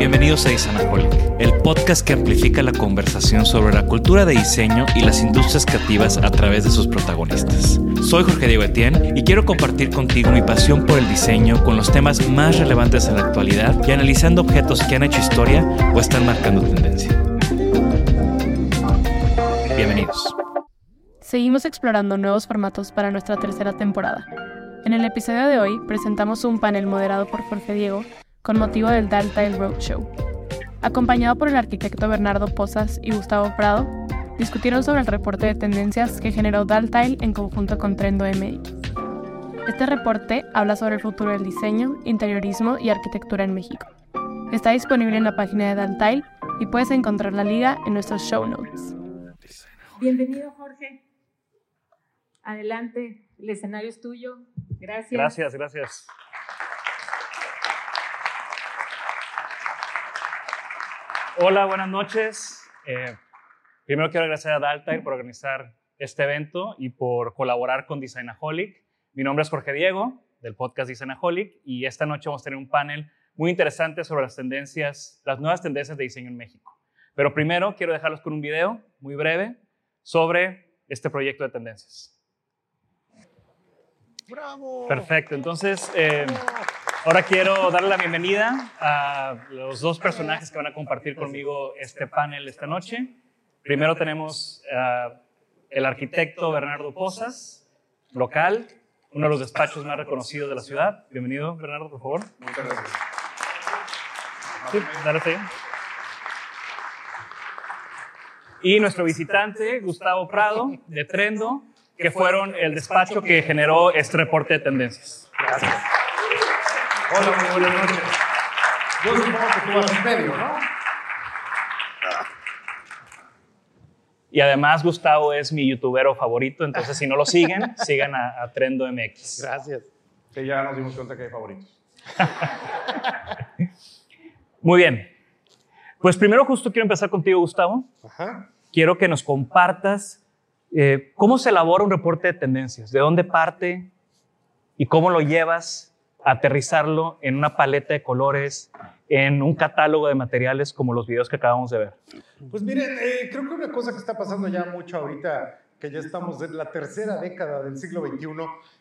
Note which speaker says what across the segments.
Speaker 1: Bienvenidos a Isanaholic, el podcast que amplifica la conversación sobre la cultura de diseño y las industrias creativas a través de sus protagonistas. Soy Jorge Diego Etienne y quiero compartir contigo mi pasión por el diseño con los temas más relevantes en la actualidad y analizando objetos que han hecho historia o están marcando tendencia. Bienvenidos.
Speaker 2: Seguimos explorando nuevos formatos para nuestra tercera temporada. En el episodio de hoy presentamos un panel moderado por Jorge Diego con motivo del Daltile Roadshow. Acompañado por el arquitecto Bernardo Posas y Gustavo Prado, discutieron sobre el reporte de tendencias que generó Daltile en conjunto con Trendo MX. Este reporte habla sobre el futuro del diseño, interiorismo y arquitectura en México. Está disponible en la página de Daltile y puedes encontrar la liga en nuestros show notes.
Speaker 3: Bienvenido, Jorge. Adelante, el escenario es tuyo. Gracias.
Speaker 4: Gracias, gracias. Hola, buenas noches. Eh, primero quiero agradecer a Daltair por organizar este evento y por colaborar con Designaholic. Mi nombre es Jorge Diego, del podcast Designaholic, y esta noche vamos a tener un panel muy interesante sobre las tendencias, las nuevas tendencias de diseño en México. Pero primero quiero dejarlos con un video muy breve sobre este proyecto de tendencias.
Speaker 5: ¡Bravo!
Speaker 4: Perfecto, entonces eh, ahora quiero darle la bienvenida a los dos personajes que van a compartir conmigo este panel esta noche. Primero tenemos uh, el arquitecto Bernardo Posas, local, uno de los despachos más reconocidos de la ciudad. Bienvenido, Bernardo, por favor.
Speaker 5: Muchas gracias.
Speaker 4: Sí, dale. Y nuestro visitante, Gustavo Prado, de Trendo, que fueron el despacho que generó este reporte de tendencias.
Speaker 5: Gracias. Hola, muy buenas noches. Yo supongo que tú vas en medio, ¿no?
Speaker 4: Y además Gustavo es mi youtubero favorito, entonces si no lo siguen, sigan a, a Trendo MX.
Speaker 5: Gracias. Que ya nos dimos cuenta que hay favoritos.
Speaker 4: Muy bien. Pues primero justo quiero empezar contigo, Gustavo.
Speaker 5: Ajá.
Speaker 4: Quiero que nos compartas eh, cómo se elabora un reporte de tendencias, de dónde parte y cómo lo llevas aterrizarlo en una paleta de colores, en un catálogo de materiales como los videos que acabamos de ver.
Speaker 5: Pues miren, eh, creo que una cosa que está pasando ya mucho ahorita, que ya estamos en la tercera década del siglo XXI,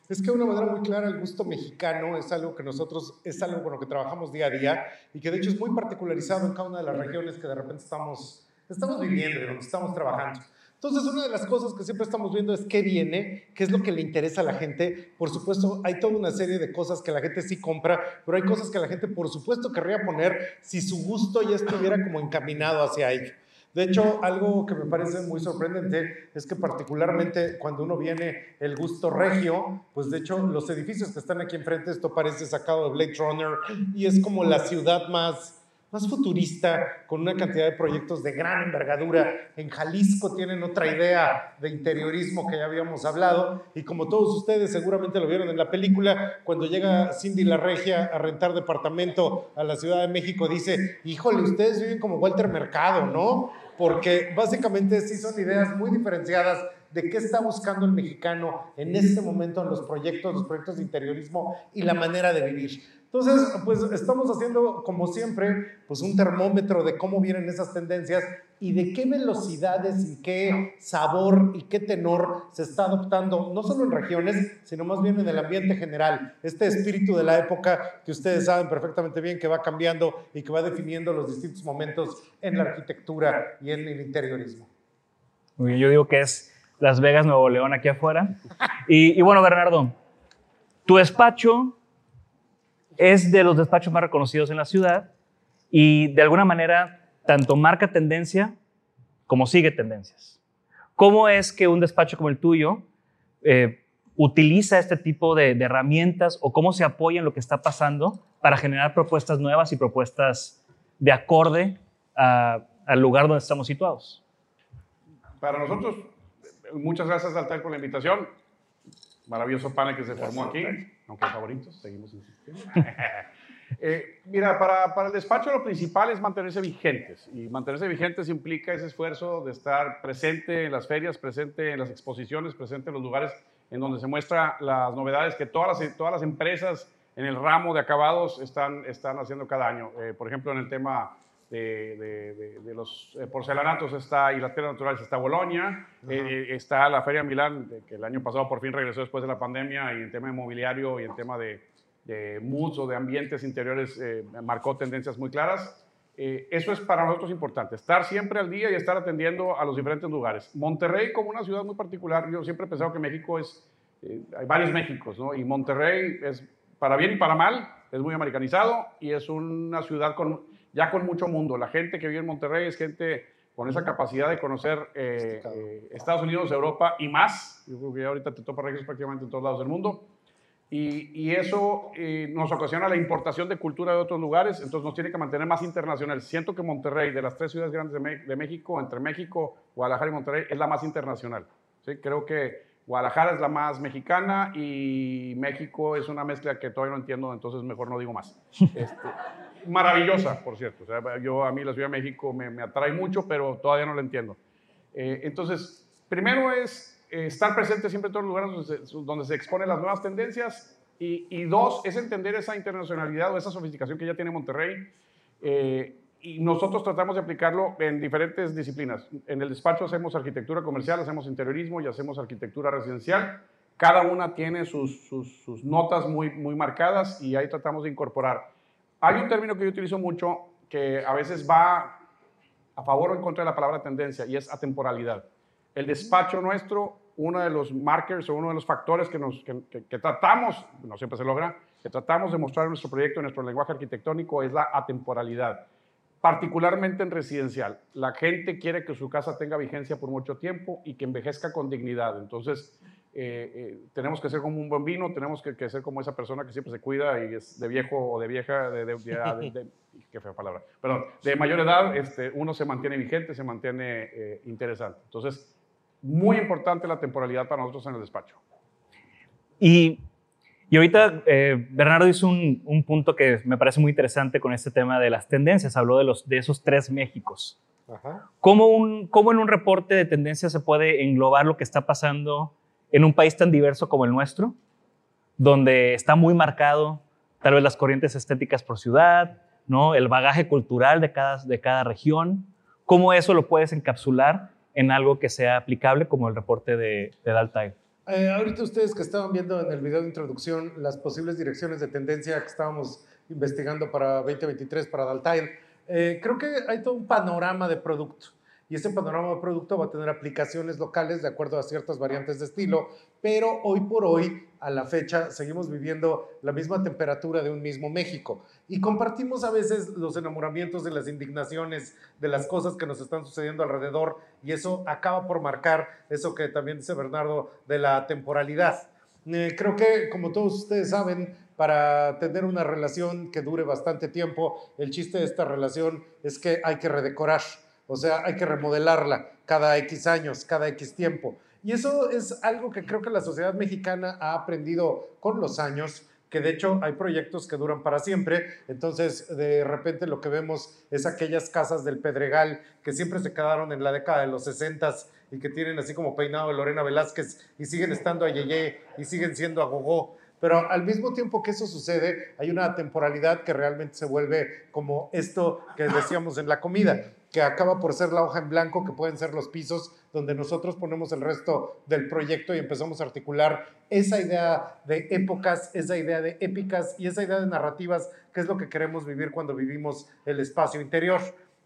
Speaker 5: es que de una manera muy clara el gusto mexicano es algo que nosotros, es algo con lo que trabajamos día a día y que de hecho es muy particularizado en cada una de las regiones que de repente estamos, estamos viviendo y donde estamos trabajando. Entonces, una de las cosas que siempre estamos viendo es qué viene, qué es lo que le interesa a la gente. Por supuesto, hay toda una serie de cosas que la gente sí compra, pero hay cosas que la gente, por supuesto, querría poner si su gusto ya estuviera como encaminado hacia ello. De hecho, algo que me parece muy sorprendente es que particularmente cuando uno viene el gusto regio, pues de hecho los edificios que están aquí enfrente, esto parece sacado de Blade Runner y es como la ciudad más más futurista, con una cantidad de proyectos de gran envergadura. En Jalisco tienen otra idea de interiorismo que ya habíamos hablado y como todos ustedes seguramente lo vieron en la película, cuando llega Cindy la Regia a rentar departamento a la Ciudad de México, dice, híjole, ustedes viven como Walter Mercado, ¿no? Porque básicamente sí son ideas muy diferenciadas de qué está buscando el mexicano en este momento en los proyectos, los proyectos de interiorismo y la manera de vivir. Entonces, pues estamos haciendo, como siempre, pues un termómetro de cómo vienen esas tendencias y de qué velocidades y qué sabor y qué tenor se está adoptando, no solo en regiones, sino más bien en el ambiente general. Este espíritu de la época que ustedes saben perfectamente bien que va cambiando y que va definiendo los distintos momentos en la arquitectura y en el interiorismo.
Speaker 4: Yo digo que es Las Vegas, Nuevo León, aquí afuera. Y, y bueno, Bernardo, tu despacho es de los despachos más reconocidos en la ciudad y de alguna manera tanto marca tendencia como sigue tendencias. ¿Cómo es que un despacho como el tuyo eh, utiliza este tipo de, herramientas o cómo se apoya en lo que está pasando para generar propuestas nuevas y propuestas de acorde al lugar donde estamos situados?
Speaker 6: Para nosotros, muchas gracias Altair por la invitación. Maravilloso panel que se formó aquí aunque favoritos, seguimos insistiendo. Eh, mira, para, para, el despacho lo principal es mantenerse vigentes y mantenerse vigentes implica ese esfuerzo de estar presente en las ferias, presente en las exposiciones, presente en los lugares en donde se muestran las novedades que todas las, todas las empresas en el ramo de acabados están, están haciendo cada año. Eh, por ejemplo, en el tema de, de, los eh, porcelanatos está, y las piedras naturales está Bolonia, eh, está la Feria Milán, que el año pasado por fin regresó después de la pandemia, y en tema inmobiliario y en tema de, de moods o de ambientes interiores eh, marcó tendencias muy claras. eso es para nosotros importante, estar siempre al día y estar atendiendo a los diferentes lugares. Monterrey como una ciudad muy particular, yo siempre he pensado que México es, hay varios Méxicos, ¿no? Y Monterrey es, para bien y para mal, es muy americanizado y es una ciudad con ya con mucho mundo. La gente que vive en Monterrey es gente con esa capacidad de conocer eh, eh, Estados Unidos, Europa y más. Yo creo que ya ahorita te topa reglas prácticamente en todos lados del mundo. Y, eso eh, nos ocasiona la importación de cultura de otros lugares, entonces nos tiene que mantener más internacional. Siento que Monterrey, de las tres ciudades grandes de, México, entre México, Guadalajara y Monterrey, es la más internacional. ¿sí? Creo que Guadalajara es la más mexicana y México es una mezcla que todavía no entiendo, entonces mejor no digo más. Este, maravillosa, por cierto. Yo a mí la Ciudad de México me, me atrae mucho, pero todavía no la entiendo. Eh, entonces, primero es eh, estar presente siempre en todos los lugares donde se, exponen las nuevas tendencias y, y, dos, es entender esa internacionalidad o esa sofisticación que ya tiene Monterrey. Eh, y nosotros tratamos de aplicarlo en diferentes disciplinas. En el despacho hacemos arquitectura comercial, hacemos interiorismo y hacemos arquitectura residencial. Cada una tiene sus, sus, sus notas muy, muy marcadas y ahí tratamos de incorporar hay un término que yo utilizo mucho que a veces va a favor o en contra de la palabra tendencia y es atemporalidad. El despacho nuestro, uno de los markers o uno de los factores que, nos, que, tratamos, no siempre se logra, que tratamos de mostrar en nuestro proyecto, en nuestro lenguaje arquitectónico, es la atemporalidad, particularmente en residencial. La gente quiere que su casa tenga vigencia por mucho tiempo y que envejezca con dignidad. Entonces, eh, eh, tenemos que ser como un buen vino, tenemos que, ser como esa persona que siempre se cuida y es de viejo o de vieja, de, de, qué fea palabra, perdón, de mayor edad, este, uno se mantiene vigente, se mantiene eh, interesante. Entonces, muy importante la temporalidad para nosotros en el despacho.
Speaker 4: Y, y ahorita Bernardo hizo un, un, punto que me parece muy interesante con este tema de las tendencias, habló de, los, de esos tres Méxicos. Ajá. ¿Cómo, un, ¿Cómo en un reporte de tendencias se puede englobar lo que está pasando en un país tan diverso como el nuestro, donde está muy marcado tal vez las corrientes estéticas por ciudad, ¿no? el bagaje cultural de cada, de cada región, cómo eso lo puedes encapsular en algo que sea aplicable como el reporte de, de Daltai.
Speaker 5: Eh, ahorita ustedes que estaban viendo en el video de introducción las posibles direcciones de tendencia que estábamos investigando para 2023 para Daltair, eh, creo que hay todo un panorama de producto. Y ese panorama de producto va a tener aplicaciones locales de acuerdo a ciertas variantes de estilo, pero hoy por hoy, a la fecha, seguimos viviendo la misma temperatura de un mismo México. Y compartimos a veces los enamoramientos de las indignaciones, de las cosas que nos están sucediendo alrededor y eso acaba por marcar eso que también dice Bernardo de la temporalidad. Eh, creo que, como todos ustedes saben, para tener una relación que dure bastante tiempo, el chiste de esta relación es que hay que redecorar o sea, hay que remodelarla cada X años, cada X tiempo. Y eso es algo que creo que la sociedad mexicana ha aprendido con los años, que de hecho hay proyectos que duran para siempre. Entonces, de repente lo que vemos es aquellas casas del Pedregal que siempre se quedaron en la década de los 60 y que tienen así como peinado de Lorena Velázquez y siguen estando a Yeye y siguen siendo a Gogó. Pero al mismo tiempo que eso sucede, hay una temporalidad que realmente se vuelve como esto que decíamos en la comida que acaba por ser la hoja en blanco, que pueden ser los pisos, donde nosotros ponemos el resto del proyecto y empezamos a articular esa idea de épocas, esa idea de épicas y esa idea de narrativas, que es lo que queremos vivir cuando vivimos el espacio interior.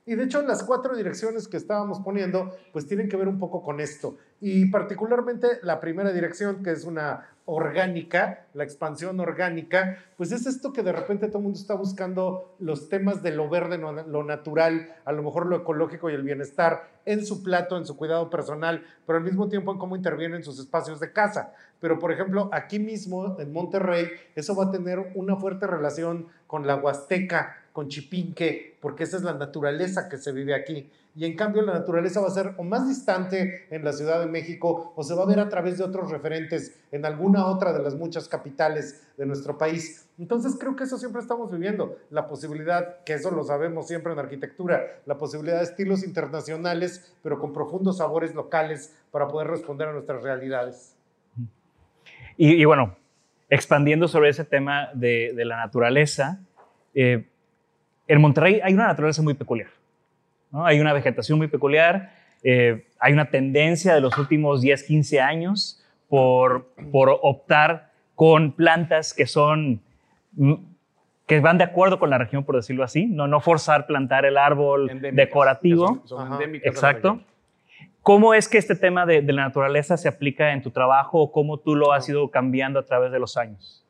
Speaker 5: Y de hecho las cuatro direcciones que estábamos poniendo pues tienen que ver un poco con esto. Y particularmente la primera dirección que es una orgánica, la expansión orgánica, pues es esto que de repente todo el mundo está buscando los temas de lo verde, lo natural, a lo mejor lo ecológico y el bienestar en su plato, en su cuidado personal, pero al mismo tiempo en cómo intervienen en sus espacios de casa. Pero por ejemplo, aquí mismo en Monterrey, eso va a tener una fuerte relación con la Huasteca, con Chipinque, porque esa es la naturaleza que se vive aquí y en cambio la naturaleza va a ser o más distante en la Ciudad de México o se va a ver a través de otros referentes en alguna otra de las muchas capitales de nuestro país. Entonces creo que eso siempre estamos viviendo, la posibilidad, que eso lo sabemos siempre en arquitectura, la posibilidad de estilos internacionales, pero con profundos sabores locales para poder responder a nuestras realidades.
Speaker 4: Y, bueno, expandiendo sobre ese tema de, la naturaleza, eh, en Monterrey hay una naturaleza muy peculiar. Hay una vegetación muy peculiar, eh, hay una tendencia de los últimos 10, 15 años por, por optar con plantas que son mm, que van de acuerdo con la región, por decirlo así, no, no forzar plantar el árbol decorativo. Exacto. ¿Cómo es que este tema de, de, la naturaleza se aplica en tu trabajo o cómo tú lo has ido cambiando a través de los años?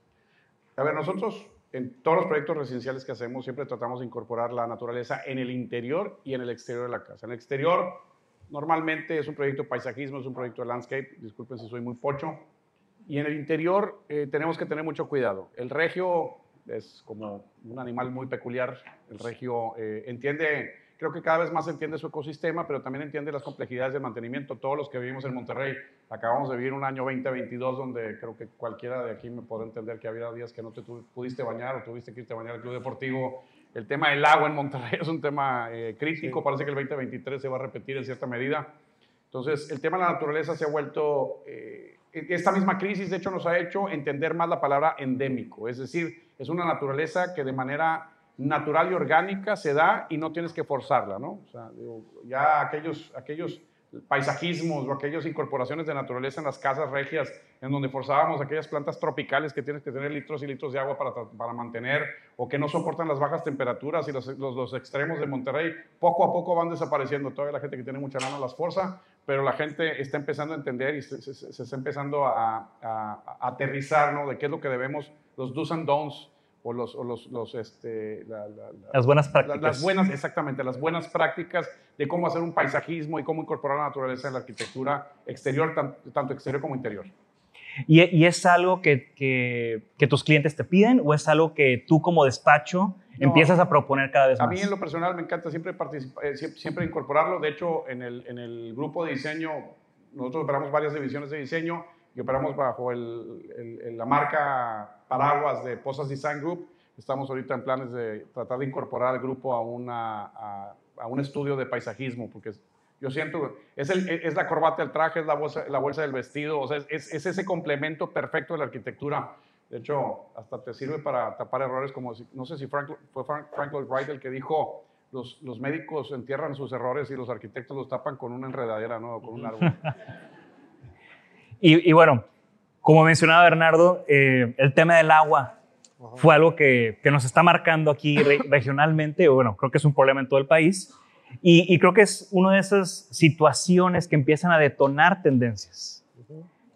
Speaker 6: A ver, nosotros en todos los proyectos residenciales que hacemos siempre tratamos de incorporar la naturaleza en el interior y en el exterior de la casa. En el exterior normalmente es un proyecto de paisajismo, es un proyecto de landscape, disculpen si soy muy pocho. Y en el interior eh, tenemos que tener mucho cuidado. El regio es como un animal muy peculiar. El regio eh, entiende creo que cada vez más entiende su ecosistema, pero también entiende las complejidades de mantenimiento. Todos los que vivimos en Monterrey, acabamos de vivir un año 2022 donde creo que cualquiera de aquí me puede entender que había días que no te pudiste bañar o tuviste que irte a bañar al club deportivo. El tema del agua en Monterrey es un tema eh, crítico, parece que el 2023 se va a repetir en cierta medida. Entonces, el tema de la naturaleza se ha vuelto, eh, esta misma crisis de hecho nos ha hecho entender más la palabra endémico, es decir, es una naturaleza que de manera natural y orgánica se da y no tienes que forzarla, ¿no? O sea, ya aquellos, aquellos paisajismos o aquellas incorporaciones de naturaleza en las casas regias, en donde forzábamos aquellas plantas tropicales que tienes que tener litros y litros de agua para, para mantener, o que no soportan las bajas temperaturas y los, los, extremos de Monterrey, poco a poco van desapareciendo. Todavía la gente que tiene mucha lana las forza, pero la gente está empezando a entender y se, está empezando a, a, a, aterrizar, ¿no? De qué es lo que debemos, los do's and don'ts o los, o los, los este,
Speaker 4: las buenas prácticas.
Speaker 6: las buenas, exactamente, las buenas prácticas de cómo hacer un paisajismo y cómo incorporar la naturaleza en la arquitectura exterior, tanto exterior como interior.
Speaker 4: ¿Y, y es algo que, que, que, tus clientes te piden o es algo que tú como despacho empiezas a proponer cada vez más?
Speaker 6: A mí en lo personal me encanta siempre, eh, siempre incorporarlo. De hecho, en el, en el grupo de diseño, nosotros operamos varias divisiones de diseño y operamos bajo el, la marca paraguas de Posas Design Group. Estamos ahorita en planes de tratar de incorporar al grupo a, una, a, un estudio de paisajismo, porque yo siento, es, el, es la corbata, el traje, es la bolsa, la bolsa del vestido, o sea, es, es, ese complemento perfecto de la arquitectura. De hecho, hasta te sirve para tapar errores como, no sé si Frank, fue Frank, Lloyd Wright el que dijo, los, los, médicos entierran sus errores y los arquitectos los tapan con una enredadera, ¿no? Con un árbol.
Speaker 4: Y, bueno, como mencionaba Bernardo, eh, el tema del agua fue algo que, que, nos está marcando aquí regionalmente, o bueno, creo que es un problema en todo el país. Y, y creo que es una de esas situaciones que empiezan a detonar tendencias.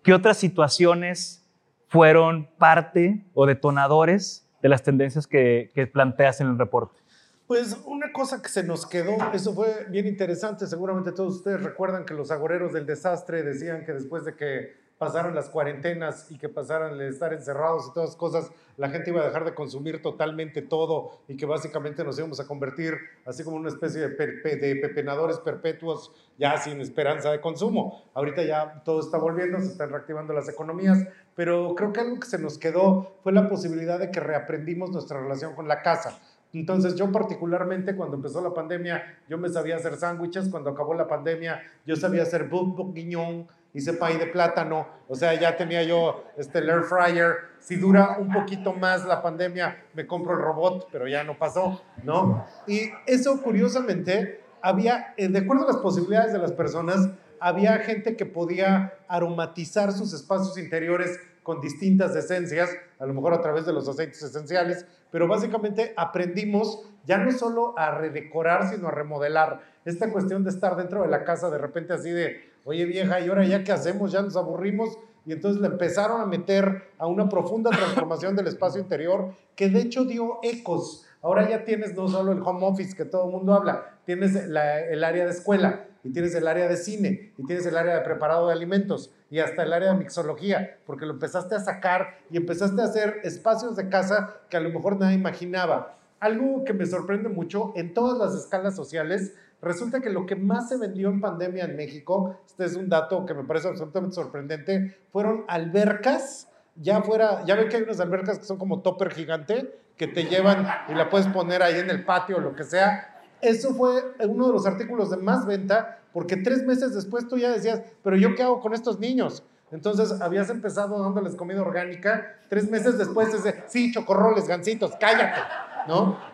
Speaker 4: ¿Qué otras situaciones fueron parte o detonadores de las tendencias que, que planteas en el reporte?
Speaker 5: Pues una cosa que se nos quedó, eso fue bien interesante, seguramente todos ustedes recuerdan que los agoreros del desastre decían que después de que pasaron las cuarentenas y que pasaran el estar encerrados y todas las cosas, la gente iba a dejar de consumir totalmente todo y que básicamente nos íbamos a convertir así como una especie de, de pepenadores perpetuos ya sin esperanza de consumo. Ahorita ya todo está volviendo, se están reactivando las economías, pero creo que algo que se nos quedó fue la posibilidad de que reaprendimos nuestra relación con la casa. Entonces yo particularmente cuando empezó la pandemia, yo me sabía hacer sándwiches, cuando acabó la pandemia, yo sabía hacer bourguignon, hice pay de plátano, o sea, ya tenía yo este, air fryer. Si dura un poquito más la pandemia, me compro el robot, pero ya no pasó, ¿no? Y eso curiosamente había, eh, de acuerdo a las posibilidades de las personas, había gente que podía aromatizar sus espacios interiores con distintas esencias, a lo mejor a través de los aceites esenciales, pero básicamente aprendimos ya no solo a redecorar, sino a remodelar. Esta cuestión de estar dentro de la casa de repente así de, oye vieja, ¿y ahora ya qué hacemos? Ya nos aburrimos. Y entonces le empezaron a meter a una profunda transformación del espacio interior que de hecho dio ecos. Ahora ya tienes no solo el home office que todo el mundo habla, tienes el área de escuela y tienes el área de cine y tienes el área de preparado de alimentos y hasta el área de mixología, porque lo empezaste a sacar y empezaste a hacer espacios de casa que a lo mejor nadie imaginaba. Algo que me sorprende mucho en todas las escalas sociales Resulta que lo que más se vendió en pandemia en México, este es un dato que me parece absolutamente sorprendente, fueron albercas. Ya fuera, ya ven que hay unas albercas que son como topper gigante, que te llevan y la puedes poner ahí en el patio o lo que sea. Eso fue uno de los artículos de más venta, porque tres meses después tú ya decías, pero yo qué hago con estos niños? Entonces habías empezado dándoles comida orgánica, tres meses después dice, sí, chocorroles, gancitos, cállate.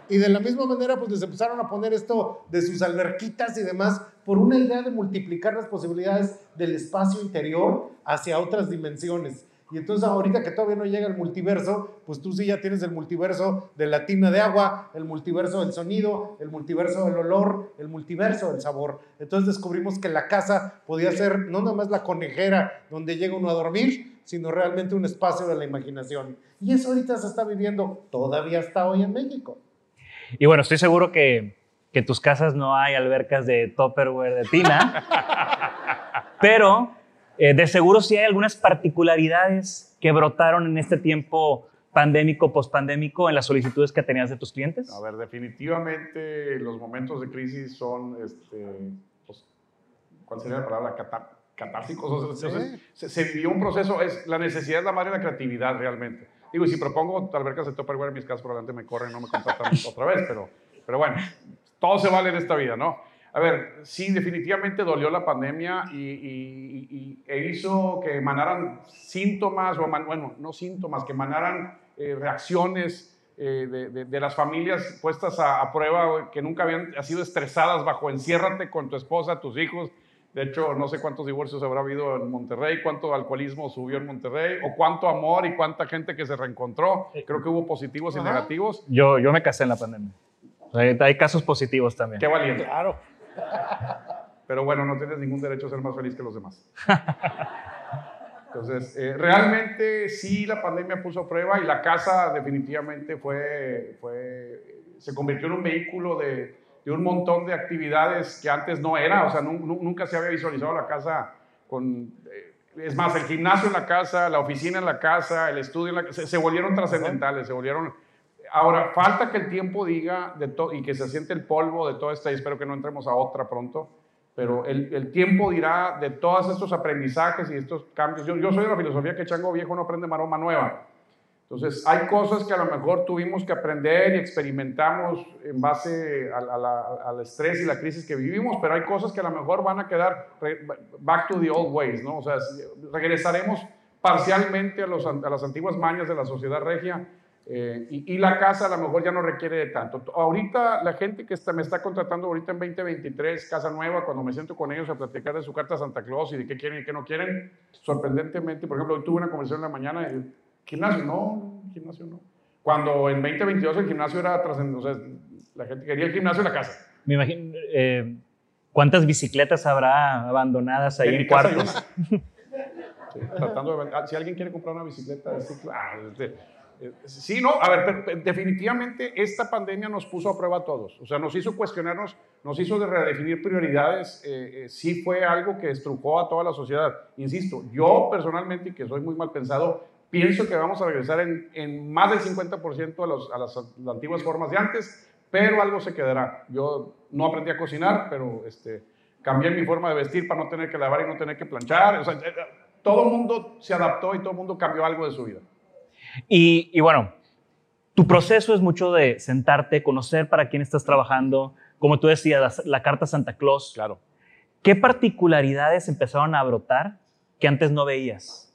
Speaker 5: Y de la misma manera, pues les empezaron a poner esto de sus alberquitas y demás por una idea de multiplicar las posibilidades del espacio interior hacia otras dimensiones. Y entonces ahorita que todavía no llega el multiverso, pues tú sí ya tienes el multiverso de la tina de agua, el multiverso del sonido, el multiverso del olor, el multiverso del sabor. Entonces descubrimos que la casa podía ser no nada más la conejera donde llega uno a dormir, sino realmente un espacio de la imaginación. Y eso ahorita se está viviendo, todavía está hoy en México.
Speaker 4: Y bueno, estoy seguro que, que tus casas no hay albercas de Tupperware de tina, pero eh, de seguro sí hay algunas particularidades que brotaron en este tiempo pandémico, pospandémico, en las solicitudes que tenías de tus clientes.
Speaker 6: A ver, definitivamente los momentos de crisis son, este, pues, ¿cuál sería la palabra? Catásticos. se, vivió un proceso, es, la necesidad es la madre de la creatividad realmente. Digo, y si propongo albercas de Tupperware en mis casas, probablemente me corren, no me contratan otra vez, pero, pero bueno, todo se vale en esta vida, ¿no? A ver, sí, definitivamente dolió la pandemia y, y, e hizo que emanaran síntomas, o bueno, no síntomas, que emanaran eh, reacciones eh, de, de, las familias puestas a, a, prueba, que nunca habían sido estresadas bajo enciérrate con tu esposa, tus hijos, de hecho, no sé cuántos divorcios habrá habido en Monterrey, cuánto alcoholismo subió en Monterrey, o cuánto amor y cuánta gente que se reencontró. Creo que hubo positivos y negativos.
Speaker 4: Yo, yo me casé en la pandemia. Hay, casos positivos también.
Speaker 6: Qué valiente. Claro. Pero bueno, no tienes ningún derecho a ser más feliz que los demás. Entonces, eh, realmente sí la pandemia puso a prueba y la casa definitivamente fue, fue, se convirtió en un vehículo de, de un montón de actividades que antes no era, o sea, nunca se había visualizado la casa con... Eh, es más, el gimnasio en la casa, la oficina en la casa, el estudio en la casa, se, volvieron trascendentales, se volvieron... Ahora, falta que el tiempo diga de y que se siente el polvo de toda esta, y espero que no entremos a otra pronto, pero el, el tiempo dirá de todos estos aprendizajes y estos cambios. Yo, yo soy de la filosofía que chango viejo no aprende maroma nueva. Entonces, hay cosas que a lo mejor tuvimos que aprender y experimentamos en base al estrés y la crisis que vivimos, pero hay cosas que a lo mejor van a quedar back to the old ways, ¿no? O sea, regresaremos parcialmente a, los, a las antiguas mañas de la sociedad regia eh, y, la casa a lo mejor ya no requiere de tanto. Ahorita la gente que está, me está contratando ahorita en 2023, casa nueva, cuando me siento con ellos a platicar de su carta a Santa Claus y de qué quieren y qué no quieren, sorprendentemente, por ejemplo, hoy tuve una conversación en la mañana y Gimnasio, no, gimnasio no. Cuando en 2022 el gimnasio era trascendente, o sea, la gente quería el gimnasio en la casa.
Speaker 4: Me imagino, eh, ¿cuántas bicicletas habrá abandonadas ahí en, cuartos?
Speaker 6: Sí, tratando de ah, si alguien quiere comprar una bicicleta, este, eh, sí, no, a ver, pero, pero definitivamente esta pandemia nos puso a prueba a todos. O sea, nos hizo cuestionarnos, nos hizo de redefinir prioridades. eh, eh, sí fue algo que estrujó a toda la sociedad. Insisto, yo personalmente, que soy muy mal pensado, pienso que vamos a regresar en, en más del 50% a, los- a las, las antiguas formas de antes, pero algo se quedará. Yo no aprendí a cocinar, pero este, cambié mi forma de vestir para no tener que lavar y no tener que planchar. O sea, todo el mundo se adaptó y todo el mundo cambió algo de su vida.
Speaker 4: Y, y bueno, tu proceso es mucho de sentarte, conocer para quién estás trabajando, como tú decías, la, la carta Santa Claus.
Speaker 6: Claro.
Speaker 4: ¿Qué particularidades empezaron a brotar que antes no veías?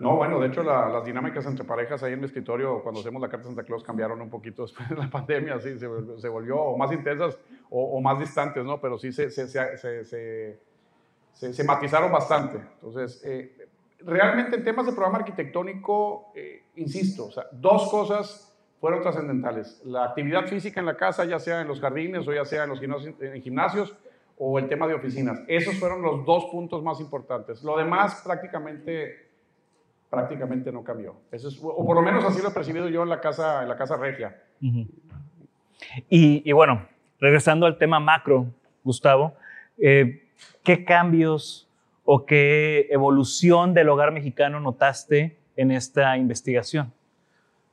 Speaker 6: No, bueno, de hecho la- las dinámicas entre parejas ahí en mi escritorio cuando hacemos la carta de Santa Claus cambiaron un poquito después de la pandemia, sí, se, vol- se volvió o más intensas o, más distantes, ¿no? Pero sí se, se, se, matizaron bastante. Entonces, eh, realmente en temas de programa arquitectónico, eh, insisto, dos cosas fueron trascendentales. La actividad física en la casa, ya sea en los jardines o ya sea en los en gimnasios o el tema de oficinas. Esos fueron los dos puntos más importantes. Lo demás prácticamente prácticamente no cambió. Eso es, o por lo menos así lo he percibido yo en la casa, en la casa regia.
Speaker 4: Y bueno, regresando al tema macro, Gustavo, eh, ¿qué cambios o qué evolución del hogar mexicano notaste en esta investigación?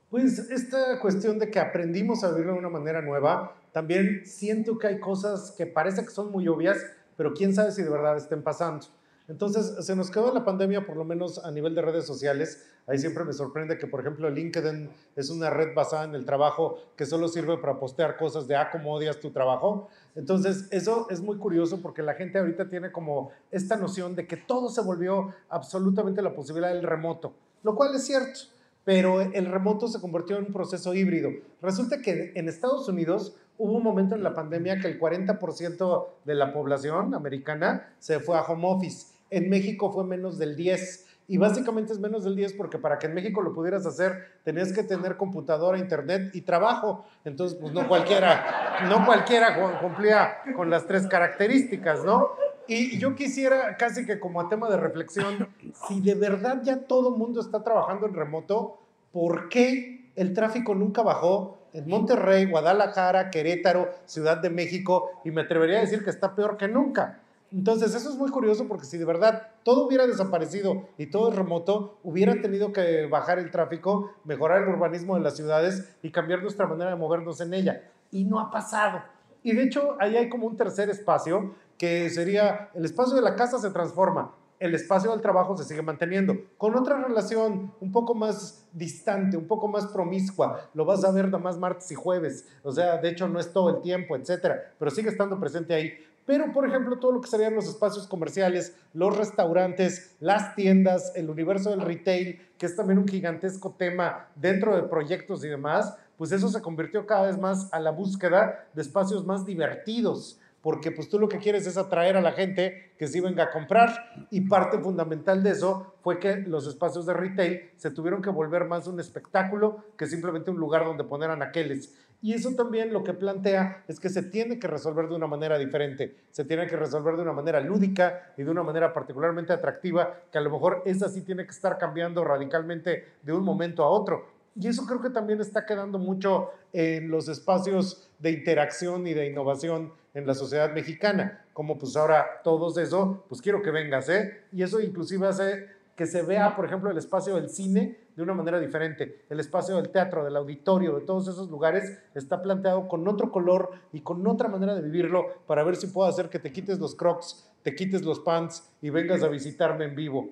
Speaker 5: Pues esta cuestión de que aprendimos a vivir de una manera nueva, también siento que hay cosas que parece que son muy obvias, pero quién sabe si de verdad estén pasando. Entonces, se nos quedó la pandemia, por lo menos a nivel de redes sociales. Ahí siempre me sorprende que, por ejemplo, LinkedIn es una red basada en el trabajo que solo sirve para postear cosas de, ah, cómo odias tu trabajo. Entonces, eso es muy curioso porque la gente ahorita tiene como esta noción de que todo se volvió absolutamente la posibilidad del remoto, lo cual es cierto pero el remoto se convirtió en un proceso híbrido. Resulta que en Estados Unidos hubo un momento en la pandemia que el 40% de la población americana se fue a home office. En México fue menos del 10%. Y básicamente es menos del 10 porque para que en México lo pudieras hacer tenías que tener computadora, internet y trabajo. Entonces, pues no cualquiera, no cualquiera cu- cumplía con las tres características, ¿no? Y yo quisiera casi que como a tema de reflexión, si de verdad ya todo el mundo está trabajando en remoto, ¿por qué el tráfico nunca bajó en Monterrey, Guadalajara, Querétaro, Ciudad de México? Y me atrevería a decir que está peor que nunca. Entonces, eso es muy curioso porque si de verdad todo hubiera desaparecido y todo es remoto, hubiera tenido que bajar el tráfico, mejorar el urbanismo de las ciudades y cambiar nuestra manera de movernos en ella. Y no ha pasado. Y de hecho, ahí hay como un tercer espacio que sería el espacio de la casa se transforma, el espacio del trabajo se sigue manteniendo, con otra relación un poco más distante, un poco más promiscua. Lo vas a ver nada más martes y jueves, o sea, de hecho no es todo el tiempo, etcétera, pero sigue estando presente ahí. Pero, por ejemplo, todo lo que serían los espacios comerciales, los restaurantes, las tiendas, el universo del retail, que es también un gigantesco tema dentro de proyectos y demás, pues eso se convirtió cada vez más a la búsqueda de espacios más divertidos, porque pues tú lo que quieres es atraer a la gente que sí venga a comprar y parte fundamental de eso fue que los espacios de retail se tuvieron que volver más un espectáculo que simplemente un lugar donde poner anaqueles. Y eso también lo que plantea es que se tiene que resolver de una manera diferente, se tiene que resolver de una manera lúdica y de una manera particularmente atractiva, que a lo mejor esa sí tiene que estar cambiando radicalmente de un momento a otro. Y eso creo que también está quedando mucho en los espacios de interacción y de innovación en la sociedad mexicana. Como pues ahora todos eso, pues quiero que vengas, ¿eh? Y eso inclusive hace que se vea, por ejemplo, el espacio del cine de una manera diferente. El espacio del teatro, del auditorio, de todos esos lugares está planteado con otro color y con otra manera de vivirlo para ver si puedo hacer que te quites los crocs, te quites los pants y vengas a visitarme en vivo.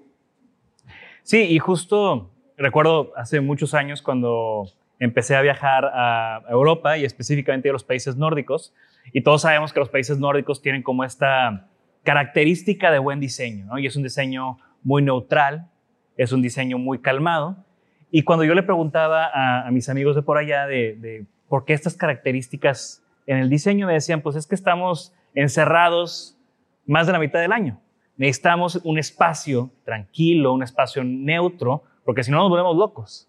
Speaker 4: Sí, y justo recuerdo hace muchos años cuando empecé a viajar a Europa y específicamente a los países nórdicos, y todos sabemos que los países nórdicos tienen como esta característica de buen diseño, ¿no? Y es un diseño muy neutral, es un diseño muy calmado. Y cuando yo le preguntaba a, mis amigos de por allá de, por qué estas características en el diseño, me decían, pues es que estamos encerrados más de la mitad del año. Necesitamos un espacio tranquilo, un espacio neutro, porque si no nos volvemos locos.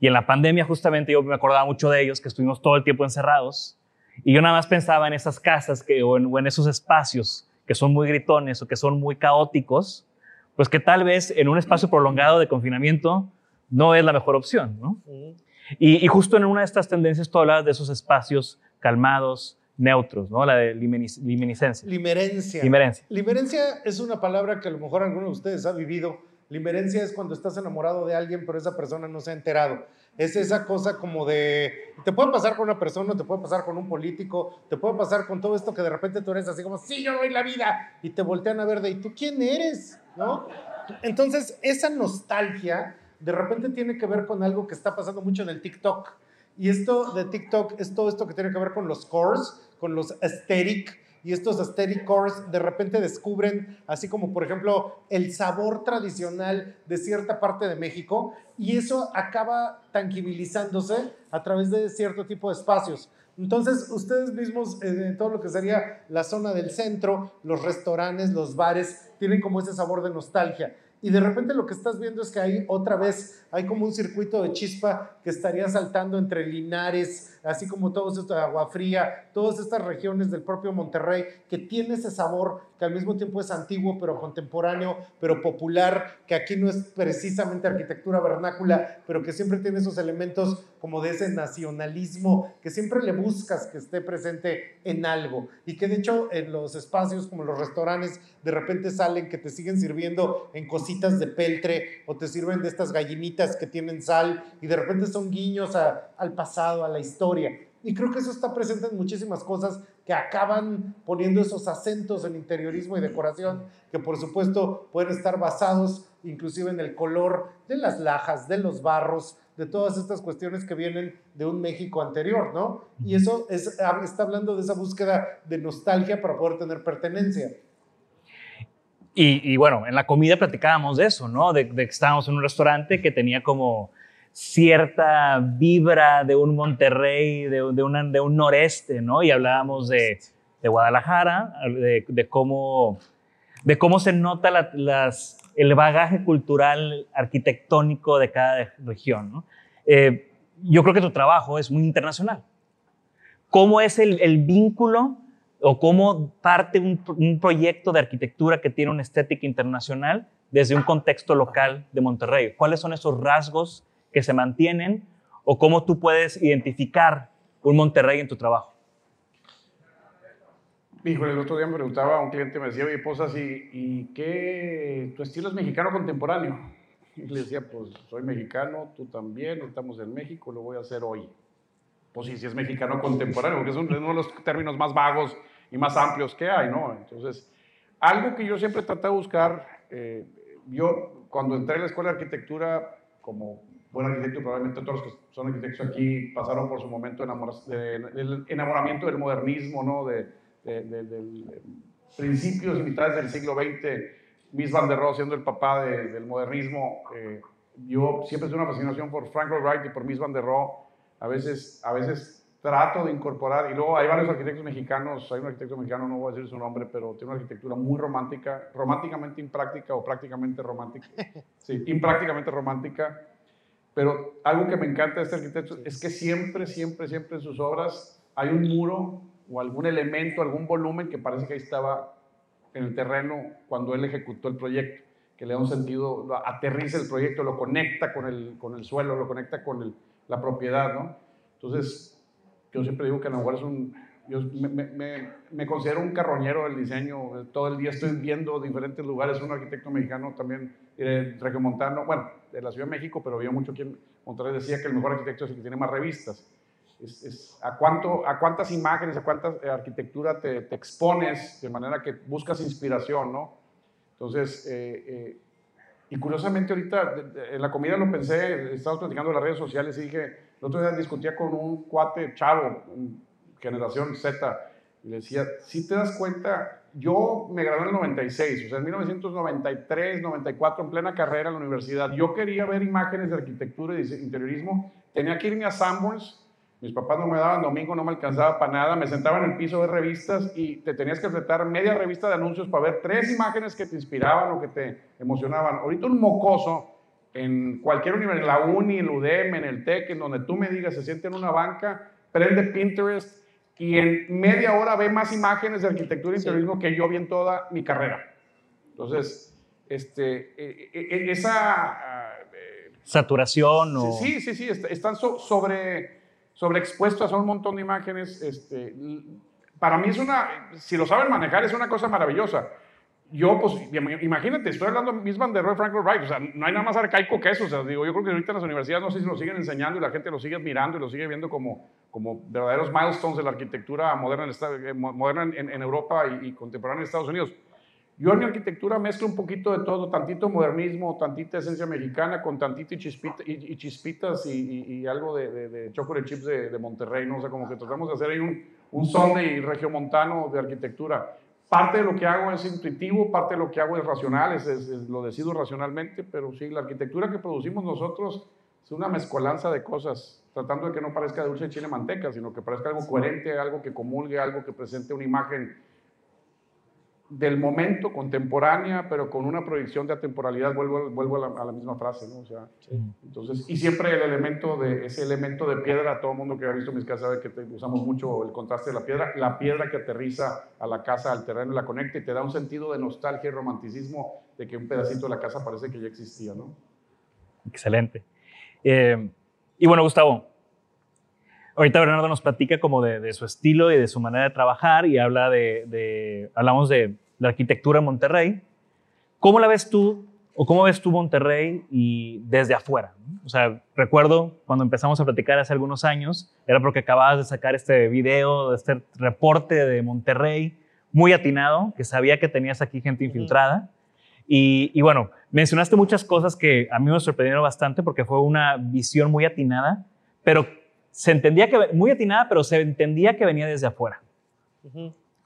Speaker 4: Y en la pandemia justamente yo me acordaba mucho de ellos, que estuvimos todo el tiempo encerrados Y yo nada más pensaba en esas casas que, o en esos espacios que son muy gritones o que son muy caóticos, pues que tal vez en un espacio prolongado de confinamiento no es la mejor opción, ¿no? Y, y justo en una de estas tendencias tú hablabas de esos espacios calmados, neutros, ¿no? La de limenicencia.
Speaker 5: Limerencia.
Speaker 4: Limerencia.
Speaker 5: Limerencia es una palabra que a lo mejor alguno de ustedes ha vivido. Limerencia es cuando estás enamorado de alguien, pero esa persona no se ha enterado. Es esa cosa como de. Te puede pasar con una persona, te puede pasar con un político, te puede pasar con todo esto que de repente tú eres así como, sí, yo doy la vida. Y te voltean a ver de, ¿y tú quién eres? ¿No? Entonces, esa nostalgia de repente tiene que ver con algo que está pasando mucho en el TikTok. Y esto de TikTok es todo esto que tiene que ver con los cores, con los aesthetic. Y estos aesthetic cores de repente descubren, así como por ejemplo, el sabor tradicional de cierta parte de México. Y eso acaba tangibilizándose a través de cierto tipo de espacios. Entonces, ustedes mismos, eh, en todo lo que sería la zona del centro, los restaurantes, los bares, tienen como ese sabor de nostalgia. Y de repente lo que estás viendo es que ahí otra vez hay como un circuito de chispa que estaría saltando entre Linares, así como todos estos Agua Fría, todas estas regiones del propio Monterrey, que tiene ese sabor que al mismo tiempo es antiguo, pero contemporáneo, pero popular, que aquí no es precisamente arquitectura vernácula, pero que siempre tiene esos elementos como de ese nacionalismo que siempre le buscas que esté presente en algo. Y que de hecho en los espacios como los restaurantes de repente salen que te siguen sirviendo en cositas de peltre o te sirven de estas gallinitas que tienen sal y de repente son guiños a- al pasado, a la historia. Y creo que eso está presente en muchísimas cosas que acaban poniendo esos acentos en interiorismo y decoración, que por supuesto pueden estar basados inclusive en el color de las lajas, de los barros, de todas estas cuestiones que vienen de un México anterior, ¿no? Y eso es, está hablando de esa búsqueda de nostalgia para poder tener pertenencia.
Speaker 4: Y, y bueno, en la comida platicábamos de eso, ¿no? De, de que estábamos en un restaurante que tenía como cierta vibra de un Monterrey, de, un noreste, ¿no? Y hablábamos de, Guadalajara, de, cómo, de cómo se nota el bagaje cultural arquitectónico de cada región. Eh, yo creo que tu trabajo es muy internacional. ¿Cómo es el, vínculo o cómo parte un proyecto de arquitectura que tiene una estética internacional desde un contexto local de Monterrey? ¿Cuáles son esos rasgos que se mantienen o cómo tú puedes identificar un Monterrey en tu trabajo?
Speaker 6: Híjole, el otro día me preguntaba a un cliente, me decía, oye, Posas, ¿y, y qué? ¿Tu estilo es mexicano contemporáneo? Y le decía, pues soy mexicano, tú también, estamos en México, lo voy a hacer hoy. Pues sí, sí es mexicano contemporáneo, porque es un- es uno de los términos más vagos y más amplios que hay, ¿no? Entonces, algo que yo siempre traté de buscar, eh, yo cuando entré a la escuela de arquitectura, como buen arquitecto, probablemente todos los que son arquitectos aquí pasaron por su momento de de- del enamoramiento del modernismo, ¿no? De, de- de- eh, principios y mitades del siglo XX, Miss Van der Rohe siendo el papá de- del modernismo, eh, yo siempre tuve una fascinación por Frank Lloyd Wright y por Miss Van der Rohe, a veces, a veces trato de incorporar, y luego hay varios arquitectos mexicanos, hay un arquitecto mexicano, no voy a decir su nombre, pero tiene una arquitectura muy romántica, románticamente impráctica o prácticamente romántica, sí, imprácticamente romántica, pero algo que me encanta de este arquitecto es que siempre, siempre, siempre en sus obras hay un muro o algún elemento, algún volumen que parece que ahí estaba en el terreno cuando él ejecutó el proyecto, que le da un sentido, aterriza el proyecto, lo conecta con el, con el suelo, lo conecta con el- la propiedad, ¿no? Entonces, yo siempre digo que a lo mejor es un... Yo me, me- me- considero un carroñero del diseño, todo el día estoy viendo diferentes lugares, un arquitecto mexicano también, eh, regiomontano, bueno, de la Ciudad de México, pero vio mucho aquí en Monterrey, decía que el mejor arquitecto es el que tiene más revistas. Es, es a, cuánto, a cuántas imágenes, a cuánta eh, arquitectura te, te expones, de manera que buscas inspiración, ¿no? Entonces, eh, eh, y curiosamente ahorita en la comida lo pensé, estábamos platicando en las redes sociales y dije, el otro día discutía con un cuate chavo, un- generación Z, y le decía, si te das cuenta, yo me gradué en el 96, o sea, en 1993, 94, en plena carrera en la universidad, yo quería ver imágenes de arquitectura y de interiorismo, tenía que irme a Sanborns, mis papás no me daban domingo, no me alcanzaba para nada, me sentaba en el piso de revistas y te tenías que enfrentar media revista de anuncios para ver tres imágenes que te inspiraban o que te emocionaban. Ahorita un mocoso en cualquier universidad, en la UNI, el UDEM, en el TEC, en donde tú me digas, se siente en una banca, prende Pinterest y en media hora ve más imágenes de arquitectura y interiorismo que yo vi en toda mi carrera. Entonces, este, eh, eh, eh, esa... ah,
Speaker 4: Saturación o...
Speaker 6: Sí, sí, sí, est- están so- sobre, sobreexpuestas a un montón de imágenes. Este, para mí es una, si lo saben manejar, es una cosa maravillosa. Yo, pues, im- imagínate, estoy hablando misma de Roy Frank Lloyd Wright, o sea, no hay nada más arcaico que eso, o sea, digo, yo creo que ahorita en las universidades no sé si lo siguen enseñando y la gente lo sigue admirando y lo sigue viendo como, como verdaderos milestones de la arquitectura moderna eh, mo- moderna en, en Europa y, y contemporánea en Estados Unidos. Yo en mi arquitectura mezclo un poquito de todo, tantito modernismo, tantita esencia mexicana, con tantito y, chispita- y- y chispitas y, algo de, de, de chocolate chips de, de Monterrey, ¿no? O sea, como que tratamos de hacer ahí un, un sonde regiomontano de arquitectura. Parte de lo que hago es intuitivo, parte de lo que hago es racional, es, lo decido racionalmente, pero sí, la arquitectura que producimos nosotros es una mezcolanza de cosas, tratando de que no parezca dulce de chile manteca, sino que parezca algo coherente, algo que comulgue, algo que presente una imagen del momento, contemporánea, pero con una proyección de atemporalidad, vuelvo, vuelvo a, la, a la misma frase, ¿no? O sea, entonces, y siempre el elemento de, ese elemento de piedra, todo el mundo que ha visto mis casas sabe que te- usamos mucho el contraste de la piedra, la piedra que aterriza a la casa, al terreno la conecta y te da un sentido de nostalgia y romanticismo de que un pedacito de la casa parece que ya existía, ¿no?
Speaker 4: Excelente. Eh, y bueno, Gustavo, ahorita Bernardo nos platica como de, de su estilo y de su manera de trabajar y habla de, de- hablamos de la arquitectura en Monterrey. ¿Cómo la ves tú o cómo ves tú Monterrey y desde afuera? O sea, recuerdo cuando empezamos a platicar hace algunos años, era porque acababas de sacar este video, este reporte de Monterrey, muy atinado, que sabía que tenías aquí gente infiltrada. Y, y bueno, mencionaste muchas cosas que a mí me sorprendieron bastante porque fue una visión muy atinada, pero se entendía que, muy atinada, pero se entendía que venía desde afuera.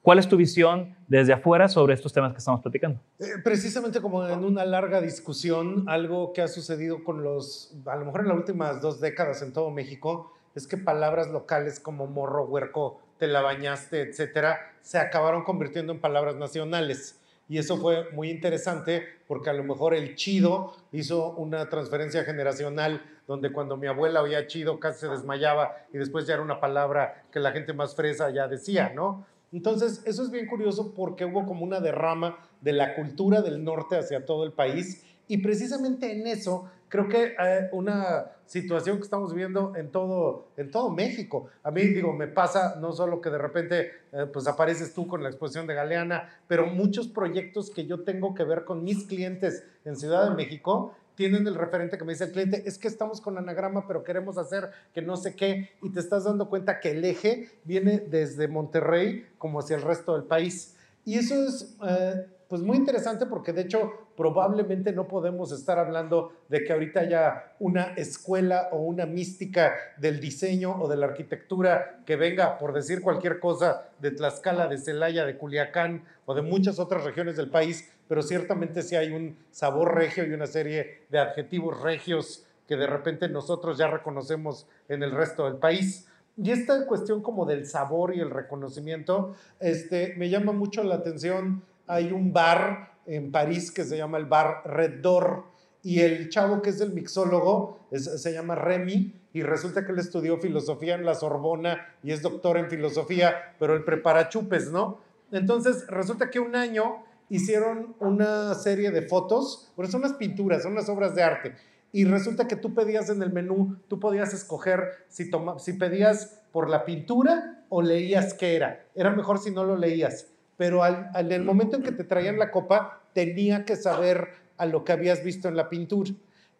Speaker 4: ¿Cuál es tu visión desde afuera sobre estos temas que estamos platicando?
Speaker 5: Eh, Precisamente como en una larga discusión, algo que ha sucedido con los, a lo mejor en las últimas dos décadas en todo México, es que palabras locales como morro, huerco, te la bañaste, etcétera, se acabaron convirtiendo en palabras nacionales. Y eso fue muy interesante porque a lo mejor el chido hizo una transferencia generacional donde cuando mi abuela oía chido casi se desmayaba y después ya era una palabra que la gente más fresa ya decía, ¿no? Entonces, eso es bien curioso porque hubo como una derrama de la cultura del norte hacia todo el país y precisamente en eso creo que eh, una situación que estamos viendo en todo, en todo México. A mí, digo, me pasa no solo que de repente eh, pues apareces tú con la exposición de Galeana, pero muchos proyectos que yo tengo que ver con mis clientes en Ciudad de México tienen el referente que me dice el cliente, es que estamos con anagrama, pero queremos hacer que no sé qué, y te estás dando cuenta que el eje viene desde Monterrey como hacia el resto del país. Y eso es eh, pues muy interesante porque de hecho probablemente no podemos estar hablando de que ahorita haya una escuela o una mística del diseño o de la arquitectura que venga, por decir cualquier cosa, de Tlaxcala, de Celaya, de Culiacán o de muchas otras regiones del país, pero ciertamente sí hay un sabor regio y una serie de adjetivos regios que de repente nosotros ya reconocemos en el resto del país. Y esta cuestión como del sabor y el reconocimiento, este, me llama mucho la atención. Hay un bar en París que se llama el bar Red Door y el chavo que es el mixólogo se llama Remy y resulta que él estudió filosofía en la Sorbona y es doctor en filosofía, pero él prepara chupes, ¿no? Entonces resulta que un año hicieron una serie de fotos, bueno, son unas pinturas, son unas obras de arte y resulta que tú pedías en el menú, tú podías escoger si, toma, pedías por la pintura o leías qué era. Era mejor si no lo leías, pero al, el momento en que te traían la copa, tenía que saber a lo que habías visto en la pintura.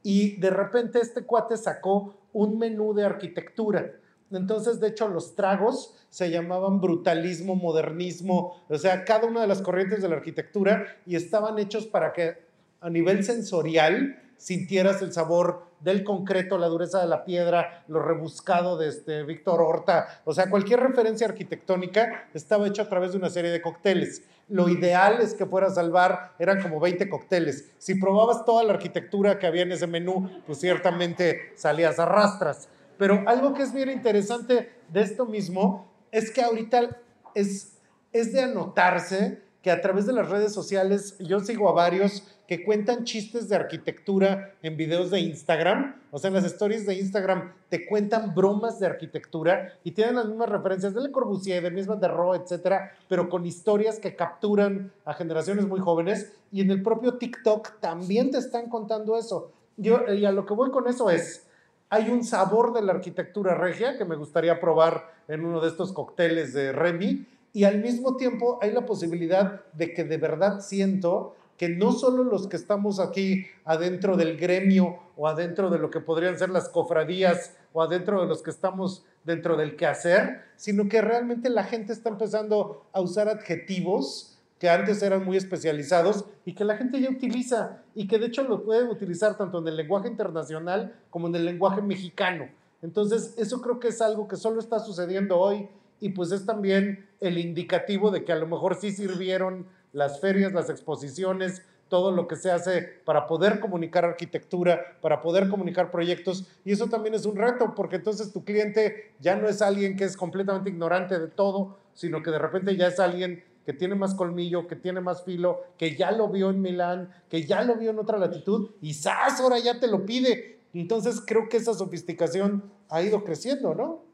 Speaker 5: Y de repente este cuate sacó un menú de arquitectura. Entonces, de hecho, los tragos se llamaban brutalismo, modernismo, o sea, cada una de las corrientes de la arquitectura y estaban hechos para que a nivel sensorial sintieras el sabor del concreto, la dureza de la piedra, lo rebuscado de este Víctor Horta, o sea, cualquier referencia arquitectónica estaba hecha a través de una serie de cócteles. Lo ideal es que fueras al bar, eran como 20 cócteles. Si probabas toda la arquitectura que había en ese menú, pues ciertamente salías a rastras. Pero algo que es bien interesante de esto mismo es que ahorita es, es de anotarse que a través de las redes sociales, yo sigo a varios que cuentan chistes de arquitectura en videos de Instagram, o sea, en las stories de Instagram te cuentan bromas de arquitectura y tienen las mismas referencias de Le Corbusier, de mismas de Ro, etcétera, pero con historias que capturan a generaciones muy jóvenes y en el propio TikTok también te están contando eso. Yo, y a lo que voy con eso es, hay un sabor de la arquitectura regia que me gustaría probar en uno de estos cócteles de Remy. Y al mismo tiempo hay la posibilidad de que de verdad siento que no solo los que estamos aquí adentro del gremio o adentro de lo que podrían ser las cofradías o adentro de los que estamos dentro del quehacer, sino que realmente la gente está empezando a usar adjetivos que antes eran muy especializados y que la gente ya utiliza y que de hecho lo pueden utilizar tanto en el lenguaje internacional como en el lenguaje mexicano. Entonces, eso creo que es algo que solo está sucediendo hoy y pues es también el indicativo de que a lo mejor sí sirvieron las ferias, las exposiciones, todo lo que se hace para poder comunicar arquitectura, para poder comunicar proyectos. Y eso también es un reto, porque entonces tu cliente ya no es alguien que es completamente ignorante de todo, sino que de repente ya es alguien que tiene más colmillo, que tiene más filo, que ya lo vio en Milán, que ya lo vio en otra latitud, y ¡zas! Ahora ya te lo pide. Entonces creo que esa sofisticación ha ido creciendo, ¿no?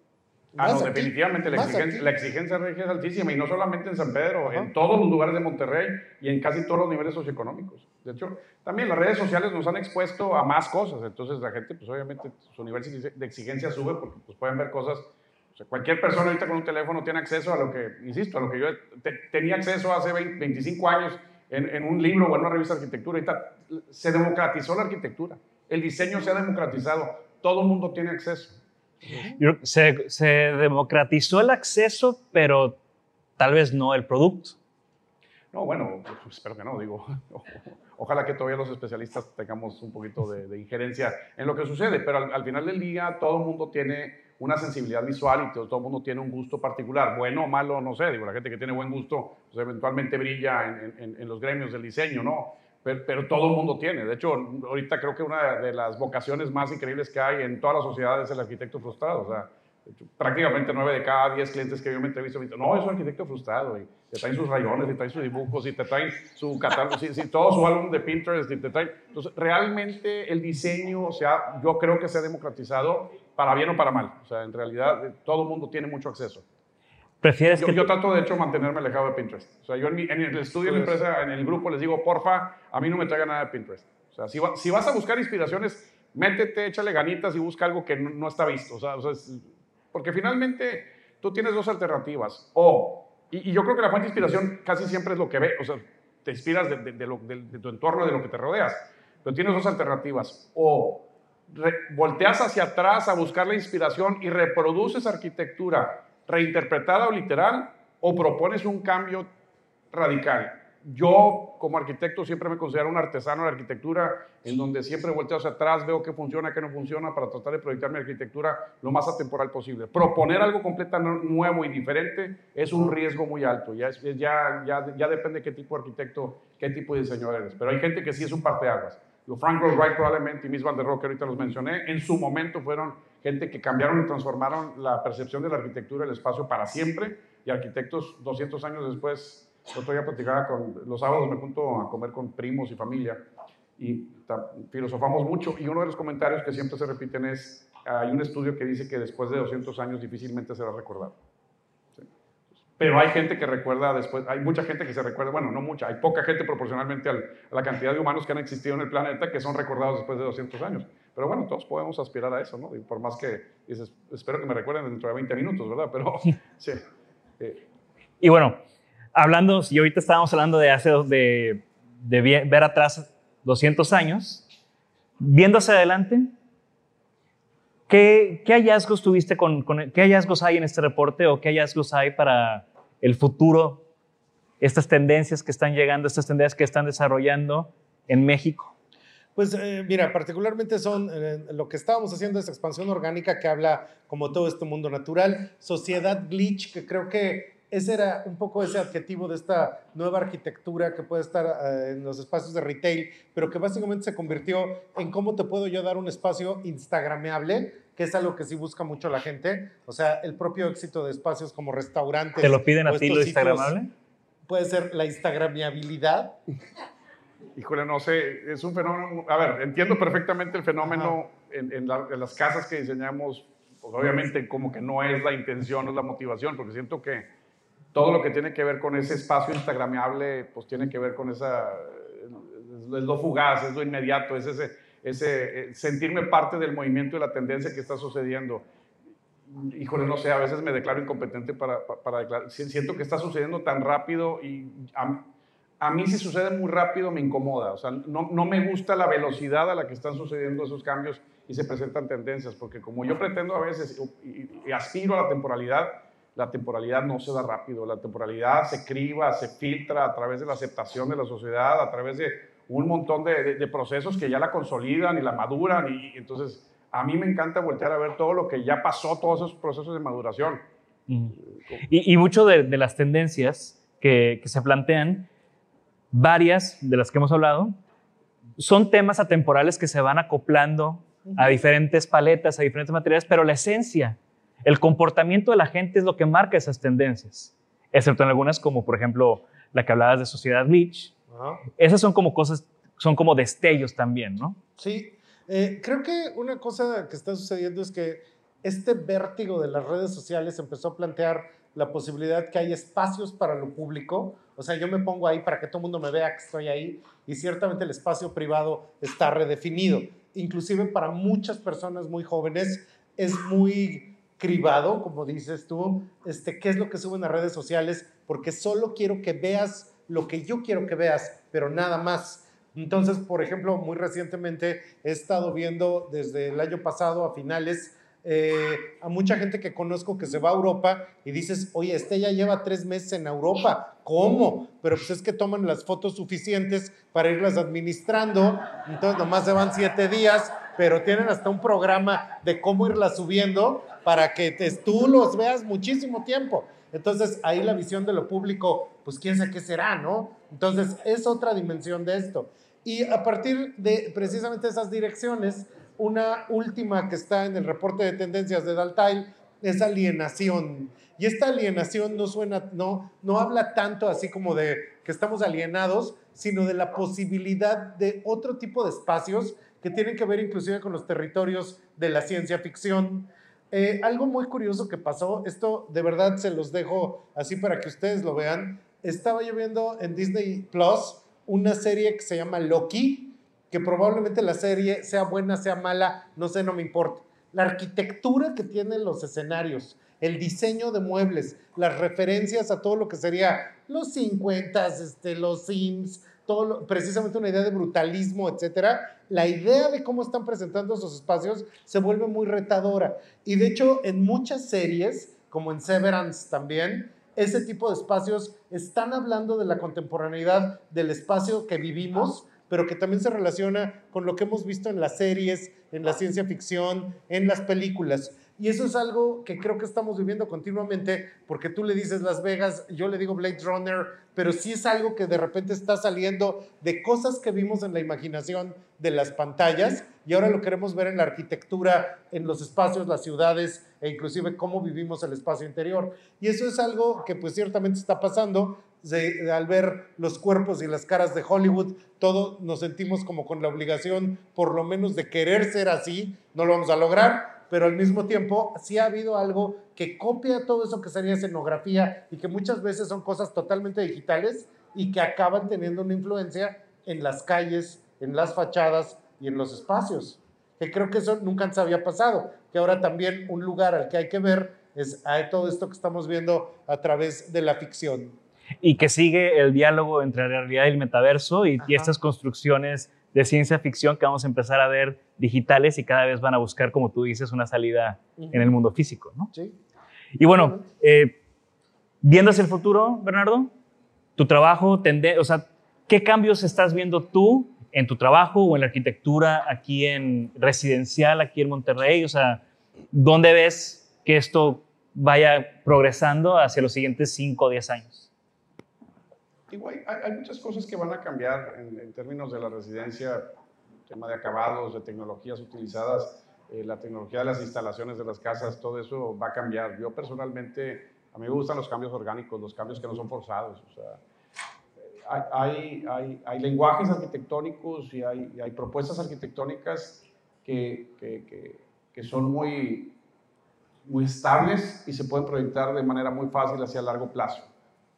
Speaker 6: Ah, no, definitivamente la exigencia, la exigencia, regia es altísima y no solamente en San Pedro, en todos los lugares de Monterrey y en casi todos los niveles socioeconómicos. De hecho, también las redes sociales nos han expuesto a más cosas, entonces la gente, pues obviamente su nivel de exigencia sube porque pues, pueden ver cosas cualquier persona ahorita con un teléfono tiene acceso a lo que, insisto, a lo que yo tenía acceso hace 25 años en, un libro o en una revista de arquitectura. Ahorita se democratizó la arquitectura, el diseño se ha democratizado, todo el mundo tiene acceso.
Speaker 4: Se, se democratizó el acceso, pero tal vez no el producto.
Speaker 6: No, bueno, pues, espero que no, digo. Ojalá que todavía los especialistas tengamos un poquito de, injerencia en lo que sucede, pero al, al, final del día todo el mundo tiene una sensibilidad visual y todo, el mundo tiene un gusto particular, bueno o malo, no sé, digo, la gente que tiene buen gusto, pues eventualmente brilla en, en, los gremios del diseño, ¿no? Pero, pero, todo el mundo tiene. De hecho, ahorita creo que una de las vocaciones más increíbles que hay en toda la sociedad es el arquitecto frustrado. O sea, prácticamente nueve de cada diez clientes que yo me entrevisto me dicen, no, es un arquitecto frustrado, y te traen sus rayones, y traen sus dibujos, y te traen su catálogo, y, todo su álbum de Pinterest, y te traen... Entonces, realmente el diseño, o sea, yo creo que se ha democratizado para bien o para mal. O sea, en realidad eh, todo el mundo tiene mucho acceso.
Speaker 4: ¿Prefieres
Speaker 6: yo,
Speaker 4: que...
Speaker 6: yo trato, de hecho, mantenerme alejado de Pinterest. O sea, yo en, el estudio de la empresa, en el grupo, les digo, porfa, a mí no me traiga nada de Pinterest. O sea, si, si vas a buscar inspiraciones, métete, échale ganitas y busca algo que no, está visto. O sea, o sea porque finalmente tú tienes dos alternativas. O, y, yo creo que la fuente de inspiración casi siempre es lo que ve, o sea, te inspiras de, de, tu entorno, de lo que te rodeas. Pero tienes dos alternativas. O volteas hacia atrás a buscar la inspiración y reproduces arquitectura reinterpretada o literal, o propones un cambio radical yo como arquitecto siempre me considero un artesano de arquitectura, en donde siempre volteo hacia atrás, veo qué funciona, qué no funciona, para tratar de proyectar mi arquitectura lo más atemporal posible. Proponer algo completamente nuevo y diferente es un riesgo muy alto, ya, ya depende qué tipo de arquitecto, qué tipo de diseñador eres, pero hay gente que sí es un parteaguas. Frank Lloyd Wright probablemente y Miss Van der Rohe, que ahorita los mencioné, en su momento fueron gente que cambiaron y transformaron la percepción de la arquitectura, el espacio para siempre, y arquitectos 200 años después yo todavía platicaba con, los sábados me junto a comer con primos y familia y filosofamos mucho. Y uno de los comentarios que siempre se repiten es, hay un estudio que dice que después de 200 años difícilmente será recordado. Pero hay gente que recuerda después, hay mucha gente que se recuerda, bueno, no mucha, hay poca gente proporcionalmente a la cantidad de humanos que han existido en el planeta que son recordados después de 200 años. Pero bueno, todos podemos aspirar a eso, ¿no? Y por más que dices, espero que me recuerden dentro de 20 minutos, ¿verdad? Pero sí.
Speaker 4: Eh. Y bueno, hablando, y ahorita estábamos hablando de hace, de, de ver atrás 200 años, viendo hacia adelante, ¿qué, hallazgos tuviste con, con, qué hallazgos hay en este reporte o qué hallazgos hay para el futuro, estas tendencias que están llegando, estas tendencias que están desarrollando en México?
Speaker 5: Pues eh, mira, particularmente son eh, lo que estábamos haciendo es expansión orgánica que habla como todo este mundo natural, sociedad glitch, que creo que ese era un poco ese adjetivo de esta nueva arquitectura que puede estar eh, en los espacios de retail, pero que básicamente se convirtió en cómo te puedo yo dar un espacio instagrameable, que es algo que sí busca mucho la gente. O sea, el propio éxito de espacios como restaurantes.
Speaker 4: ¿Te lo piden a ti lo instagramable?
Speaker 5: puede ser la instagramiabilidad.
Speaker 6: Híjole, no sé, es un fenómeno, a ver, entiendo perfectamente el fenómeno en, en, en, las casas que diseñamos, pues obviamente como que no es la intención, no es la motivación, porque siento que todo lo que tiene que ver con ese espacio instagramiable, pues tiene que ver con esa, es lo fugaz, es lo inmediato, es ese, ese eh, sentirme parte del movimiento y la tendencia que está sucediendo. Híjole, no sé, a veces me declaro incompetente para, para, declarar. Siento que está sucediendo tan rápido y a, a, mí si sucede muy rápido me incomoda. O sea, no, no me gusta la velocidad a la que están sucediendo esos cambios y se presentan tendencias, porque como yo pretendo a veces y, y aspiro a la temporalidad, la temporalidad no se da rápido, la temporalidad se criba, se filtra a través de la aceptación de la sociedad, a través de un montón de, de, procesos que ya la consolidan y la maduran. Y, entonces, a mí me encanta voltear a ver todo lo que ya pasó, todos esos procesos de maduración.
Speaker 4: Y, y mucho de, de, las tendencias que, que se plantean, varias de las que hemos hablado, son temas atemporales que se van acoplando a diferentes paletas, a diferentes materiales, pero la esencia el comportamiento de la gente es lo que marca esas tendencias, excepto en algunas como por ejemplo la que hablabas de Sociedad Bleach. Esas son como cosas, son como destellos también, ¿no?
Speaker 5: Sí, eh, creo que una cosa que está sucediendo es que este vértigo de las redes sociales empezó a plantear la posibilidad que hay espacios para lo público. O sea, yo me pongo ahí para que todo el mundo me vea que estoy ahí y ciertamente el espacio privado está redefinido. Inclusive para muchas personas muy jóvenes es muy cribado, como dices tú, este, qué es lo que suben a redes sociales, porque solo quiero que veas lo que yo quiero que veas, pero nada más. Entonces, por ejemplo, muy recientemente he estado viendo desde el año pasado a finales eh, a mucha gente que conozco que se va a Europa y dices, oye, este ya lleva tres meses en Europa, ¿cómo? Pero pues es que toman las fotos suficientes para irlas administrando, entonces nomás se van siete días, pero tienen hasta un programa de cómo irlas subiendo para que te, tú los veas muchísimo tiempo. Entonces ahí la visión de lo público, pues quién sabe qué será, ¿no? Entonces es otra dimensión de esto. Y a partir de precisamente esas direcciones, una última que está en el reporte de tendencias de Daltail es alienación. Y esta alienación no suena, no, no habla tanto así como de que estamos alienados, sino de la posibilidad de otro tipo de espacios que tienen que ver inclusive con los territorios de la ciencia ficción. Eh, algo muy curioso que pasó, esto de verdad se los dejo así para que ustedes lo vean. Estaba yo viendo en Disney Plus una serie que se llama Loki, que probablemente la serie sea buena, sea mala, no sé, no me importa. La arquitectura que tienen los escenarios, el diseño de muebles, las referencias a todo lo que sería los 50, este, los Sims, precisamente una idea de brutalismo, etcétera. La idea de cómo están presentando esos espacios se vuelve muy retadora. Y de hecho, en muchas series, como en Severance también, ese tipo de espacios están hablando de la contemporaneidad del espacio que vivimos pero que también se relaciona con lo que hemos visto en las series, en la ciencia ficción, en las películas. Y eso es algo que creo que estamos viviendo continuamente, porque tú le dices Las Vegas, yo le digo Blade Runner, pero sí es algo que de repente está saliendo de cosas que vimos en la imaginación de las pantallas y ahora lo queremos ver en la arquitectura, en los espacios, las ciudades e inclusive cómo vivimos el espacio interior. Y eso es algo que pues ciertamente está pasando, al ver los cuerpos y las caras de Hollywood, todos nos sentimos como con la obligación, por lo menos, de querer ser así. No lo vamos a lograr, pero al mismo tiempo sí ha habido algo que copia todo eso que sería escenografía y que muchas veces son cosas totalmente digitales y que acaban teniendo una influencia en las calles, en las fachadas y en los espacios. Que creo que eso nunca se había pasado, que ahora también un lugar al que hay que ver es a todo esto que estamos viendo a través de la ficción
Speaker 4: y que sigue el diálogo entre la realidad y el metaverso y, estas construcciones de ciencia ficción que vamos a empezar a ver digitales y cada vez van a buscar, como tú dices, una salida en el mundo físico, ¿no?
Speaker 5: Sí.
Speaker 4: Y bueno, eh, viendo hacia el futuro, Bernardo, tu trabajo, o sea, ¿qué cambios estás viendo tú en tu trabajo o en la arquitectura aquí en residencial, aquí en Monterrey? O sea, ¿dónde ves que esto vaya progresando hacia los siguientes 5 o 10 años?
Speaker 6: Hay, muchas cosas que van a cambiar en, términos de la residencia, tema de acabados, de tecnologías utilizadas, eh, la tecnología de las instalaciones de las casas, todo eso va a cambiar. Yo personalmente, a mí me gustan los cambios orgánicos, los cambios que no son forzados. O sea, hay, hay, hay, lenguajes arquitectónicos y hay, hay propuestas arquitectónicas que, que, que, son muy, muy estables y se pueden proyectar de manera muy fácil hacia largo plazo.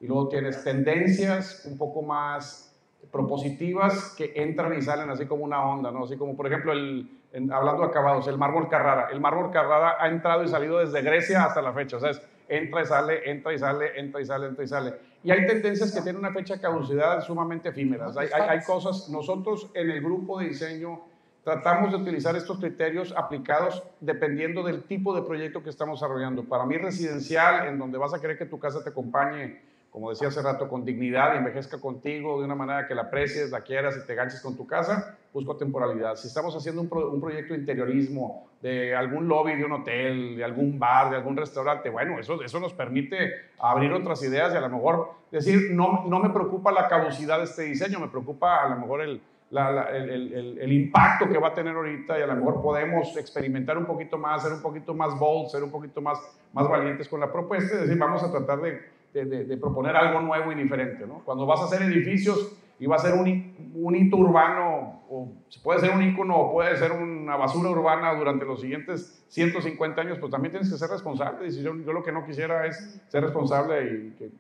Speaker 6: Y luego tienes tendencias un poco más propositivas que entran y salen así como una onda, ¿no? Así como, por ejemplo, el, hablando de acabados, el mármol Carrara. El mármol Carrara ha entrado y salido desde Grecia hasta la fecha. O sea, es, entra y sale, entra y sale, entra y sale, entra y sale. Y hay tendencias que tienen una fecha de caducidad sumamente efímeras. Hay, hay, hay cosas, nosotros en el grupo de diseño tratamos de utilizar estos criterios aplicados dependiendo del tipo de proyecto que estamos desarrollando. Para mí residencial, en donde vas a querer que tu casa te acompañe como decía hace rato, con dignidad y envejezca contigo de una manera que la aprecies, la quieras y te ganches con tu casa, busco temporalidad. Si estamos haciendo un, un, proyecto de interiorismo de algún lobby de un hotel, de algún bar, de algún restaurante, bueno, eso, eso nos permite abrir otras ideas y a lo mejor decir, no, no me preocupa la caducidad de este diseño, me preocupa a lo mejor el, el, el, el, impacto que va a tener ahorita y a lo mejor podemos experimentar un poquito más, ser un poquito más bold, ser un poquito más, más valientes con la propuesta, es decir, vamos a tratar de de, proponer algo nuevo y diferente. ¿no? Cuando vas a hacer edificios y va a ser un, un hito urbano, o puede ser un ícono o puede ser una basura urbana durante los siguientes 150 años, pues también tienes que ser responsable. Y yo, yo lo que no quisiera es ser responsable y que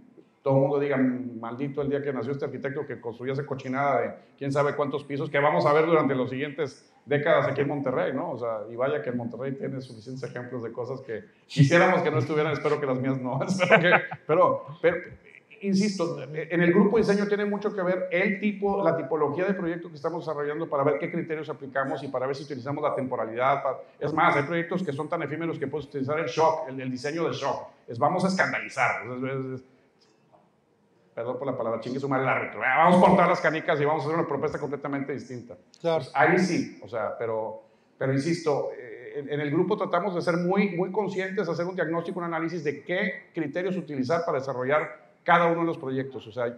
Speaker 6: todo el mundo diga, maldito el día que nació este arquitecto que construyó esa cochinada de quién sabe cuántos pisos, que vamos a ver durante los siguientes décadas aquí en Monterrey, ¿no? O sea, y vaya que en Monterrey tiene suficientes ejemplos de cosas que quisiéramos que no estuvieran, espero que las mías no, espero que, pero, pero, insisto, en el grupo diseño tiene mucho que ver el tipo, la tipología de proyecto que estamos desarrollando para ver qué criterios aplicamos y para ver si utilizamos la temporalidad. Es más, hay proyectos que son tan efímeros que puedes utilizar el shock, el, diseño del shock. Es vamos a escandalizar. es, perdón por la palabra, chingue su madre el árbitro. Vamos a cortar las canicas y vamos a hacer una propuesta completamente distinta. Claro. Pues ahí sí, o sea, pero, pero insisto, eh, en, el grupo tratamos de ser muy, muy conscientes, hacer un diagnóstico, un análisis de qué criterios utilizar para desarrollar cada uno de los proyectos. O sea,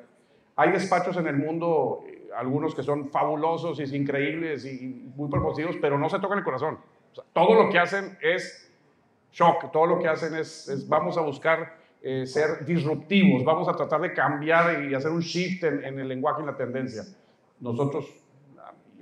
Speaker 6: hay despachos en el mundo, eh, algunos que son fabulosos y increíbles y muy propositivos, pero no se tocan el corazón. O sea, todo lo que hacen es shock, todo lo que hacen es, es vamos a buscar eh, ser disruptivos, vamos a tratar de cambiar y hacer un shift en, el lenguaje y la tendencia. Nosotros,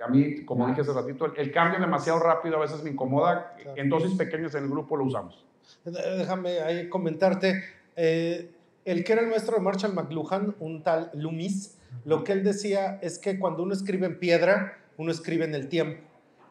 Speaker 6: a mí, como dije hace ratito, el, cambio demasiado rápido a veces me incomoda, en dosis pequeñas en el grupo lo usamos.
Speaker 5: Déjame ahí comentarte, eh, el que era el maestro de Marshall McLuhan, un tal Loomis, lo que él decía es que cuando uno escribe en piedra, uno escribe en el tiempo,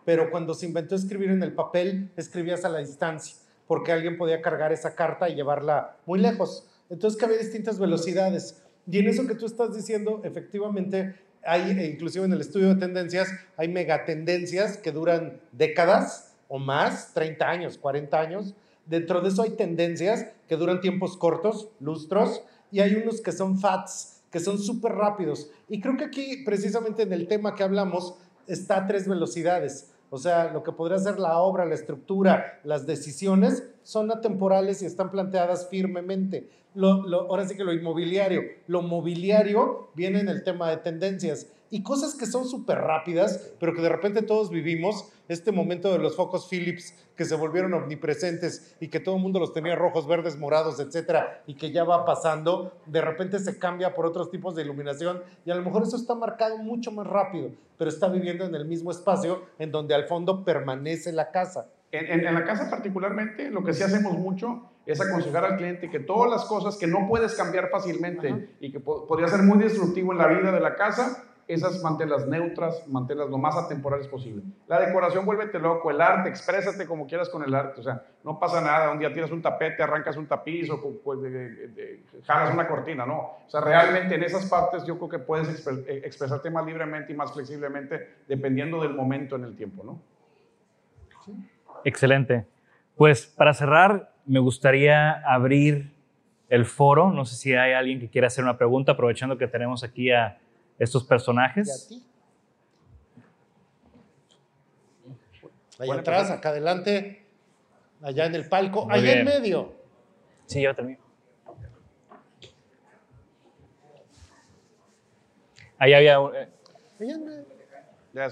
Speaker 5: pero cuando se inventó escribir en el papel, escribías a la distancia porque alguien podía cargar esa carta y llevarla muy lejos. Entonces que había distintas velocidades. Y en eso que tú estás diciendo, efectivamente, hay, e inclusive en el estudio de tendencias, hay megatendencias que duran décadas o más, 30 años, 40 años. Dentro de eso hay tendencias que duran tiempos cortos, lustros, y hay unos que son FATs, que son súper rápidos. Y creo que aquí, precisamente en el tema que hablamos, está a tres velocidades. O sea, lo que podría ser la obra, la estructura, las decisiones son atemporales y están planteadas firmemente. ahora sí que lo inmobiliario, lo mobiliario viene en el tema de tendencias y cosas que son súper rápidas, pero que de repente todos vivimos, este momento de los focos Philips que se volvieron omnipresentes y que todo el mundo los tenía rojos, verdes, morados, etcétera, y que ya va pasando, de repente se cambia por otros tipos de iluminación y a lo mejor eso está marcado mucho más rápido, pero está viviendo en el mismo espacio en donde al fondo permanece la casa.
Speaker 6: En, en, la casa particularmente, lo que sí hacemos mucho es aconsejar al cliente que todas las cosas que no puedes cambiar fácilmente y que podría ser muy destructivo en la vida de la casa, esas manténlas neutras, manténlas lo más atemporales posible. La decoración, vuélvete loco, el arte, exprésate como quieras con el arte, o sea, no pasa nada, un día tiras un tapete, arrancas un tapiz o pues, jalas una cortina, no. O sea, realmente en esas partes yo creo que puedes eh, expresarte más libremente y más flexiblemente dependiendo del momento en el tiempo, ¿no?
Speaker 4: Excelente. Pues para cerrar, me gustaría abrir el foro. No sé si hay alguien que quiera hacer una pregunta, aprovechando que tenemos aquí a estos personajes.
Speaker 5: Allá atrás, acá adelante, allá en el palco, allá en medio.
Speaker 4: Sí, yo termino. Ahí había. Eh.
Speaker 6: Ya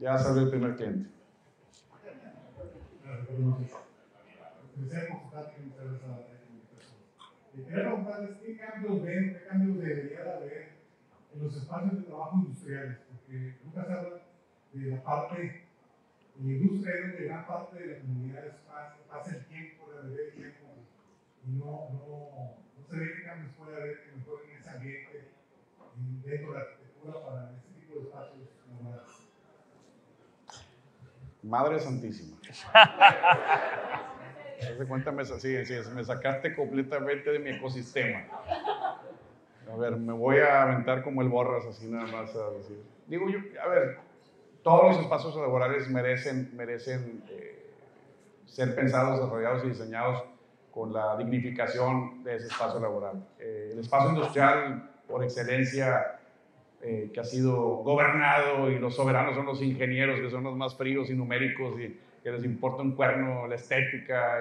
Speaker 6: Ya salió el primer cliente.
Speaker 7: Le quería preguntarles qué cambios ven, qué cambios debería de haber en los espacios de trabajo industriales, porque nunca se habla de la parte, en la industria es donde gran parte de la comunidad pasa, pasa el tiempo, la bebé tiempo, y no, no, no se ve qué cambios puede haber que mejoren ese ambiente dentro de la arquitectura para este tipo de espacios laborales.
Speaker 6: Madre Santísima. Haz cuenta, me, sí, sí, me sacaste completamente de mi ecosistema. A ver, me voy a aventar como el borras, así nada más a decir. Digo yo, a ver, todos los espacios laborales merecen, merecen eh, ser pensados, desarrollados y diseñados con la dignificación de ese espacio laboral. Eh, el espacio industrial, por excelencia, eh, que ha sido gobernado y los soberanos son los ingenieros, que son los más fríos y numéricos y que les importa un cuerno, la estética,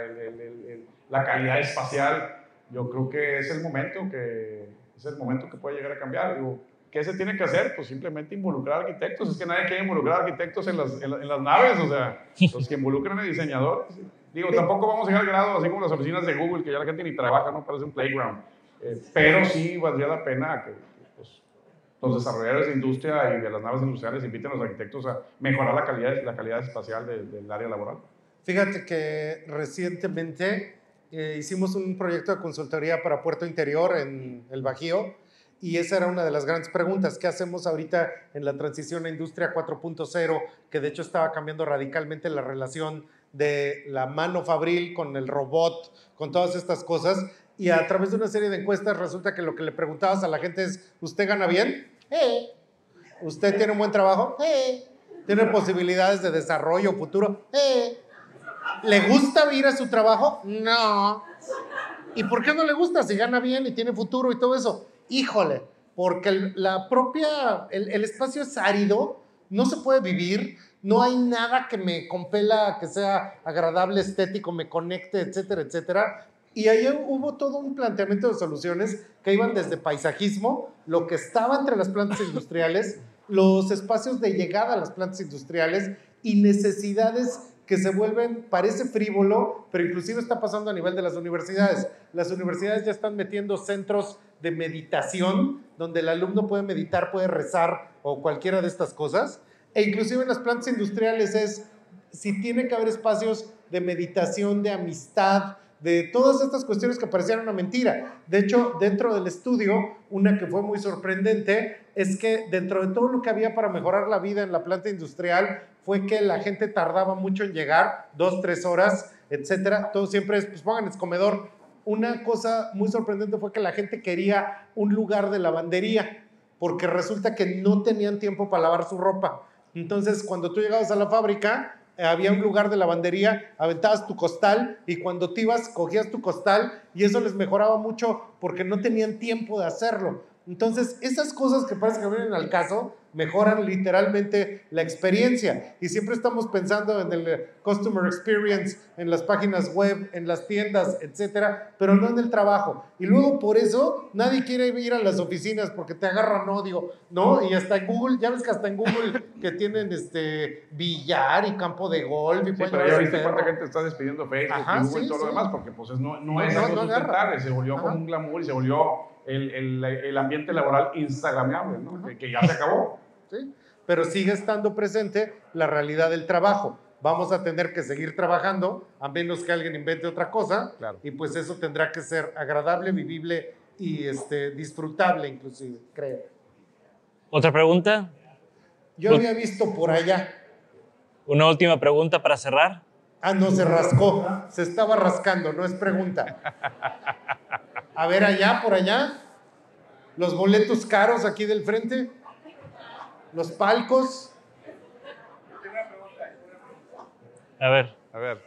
Speaker 6: la calidad espacial. Yo creo que es el momento que es el momento que puede llegar a cambiar. Digo, ¿Qué se tiene que hacer? Pues simplemente involucrar arquitectos. Es que nadie quiere involucrar arquitectos en las, en, las naves, o sea, los que involucran a diseñadores. Digo, tampoco vamos a llegar al grado así como las oficinas de Google, que ya la gente ni trabaja, no parece un playground. Eh, pero sí valdría la pena que los desarrolladores de industria y de las naves industriales inviten a los arquitectos a mejorar la calidad, la calidad espacial del área laboral?
Speaker 5: Fíjate que recientemente eh, hicimos un proyecto de consultoría para Puerto Interior en el Bajío y esa era una de las grandes preguntas. ¿Qué hacemos ahorita en la transición a Industria 4.0? Que de hecho estaba cambiando radicalmente la relación de la mano fabril con el robot, con todas estas cosas y a través de una serie de encuestas resulta que lo que le preguntabas a la gente es, ¿usted gana bien? Eh. ¿Usted tiene un buen trabajo? Eh. ¿Tiene posibilidades de desarrollo futuro? Eh. ¿Le gusta ir a su trabajo? No. ¿Y por qué no le gusta si gana bien y tiene futuro y todo eso? Híjole, porque la propia, el, el espacio es árido, no se puede vivir, no hay nada que me compela que sea agradable, estético, me conecte, etcétera, etcétera. Y ahí hubo todo un planteamiento de soluciones que iban desde paisajismo, lo que estaba entre las plantas industriales, los espacios de llegada a las plantas industriales y necesidades que se vuelven, parece frívolo, pero inclusive está pasando a nivel de las universidades. Las universidades ya están metiendo centros de meditación, donde el alumno puede meditar, puede rezar o cualquiera de estas cosas. E inclusive en las plantas industriales es, si tiene que haber espacios de meditación, de amistad, de todas estas cuestiones que parecían una mentira. De hecho, dentro del estudio, una que fue muy sorprendente es que dentro de todo lo que había para mejorar la vida en la planta industrial fue que la gente tardaba mucho en llegar, dos, tres horas, etcétera. Todo siempre es, pues pongan comedor. Una cosa muy sorprendente fue que la gente quería un lugar de lavandería, porque resulta que no tenían tiempo para lavar su ropa. Entonces, cuando tú llegabas a la fábrica, había un lugar de lavandería, aventabas tu costal y cuando te ibas cogías tu costal y eso les mejoraba mucho porque no tenían tiempo de hacerlo. Entonces, esas cosas que parece que vienen al caso mejoran literalmente la experiencia. Y siempre estamos pensando en el customer experience, en las páginas web, en las tiendas, etcétera, pero no en el trabajo. Y luego por eso nadie quiere ir a las oficinas porque te agarran odio, ¿no? Y hasta en Google, ya ves que hasta en Google que tienen este billar y campo de golf. Y
Speaker 6: sí, pero ya viste cuánta gente está despidiendo Facebook y Google y todo lo demás, porque pues no, no, es algo sustentable, se volvió como un glamour y se volvió el, el, el ambiente laboral instagramable, ¿no? que, que, ya se acabó.
Speaker 5: ¿Sí? Pero sigue estando presente la realidad del trabajo. Vamos a tener que seguir trabajando, a menos que alguien invente otra cosa, claro. y pues eso tendrá que ser agradable, vivible y este, disfrutable inclusive, creo.
Speaker 4: ¿Otra pregunta?
Speaker 5: Yo había visto por allá.
Speaker 4: Una última pregunta para cerrar.
Speaker 5: Ah, no, se rascó. Se estaba rascando, no es pregunta. A ver allá, por allá. Los boletos caros aquí del frente. Los palcos.
Speaker 4: A ver.
Speaker 6: A ver.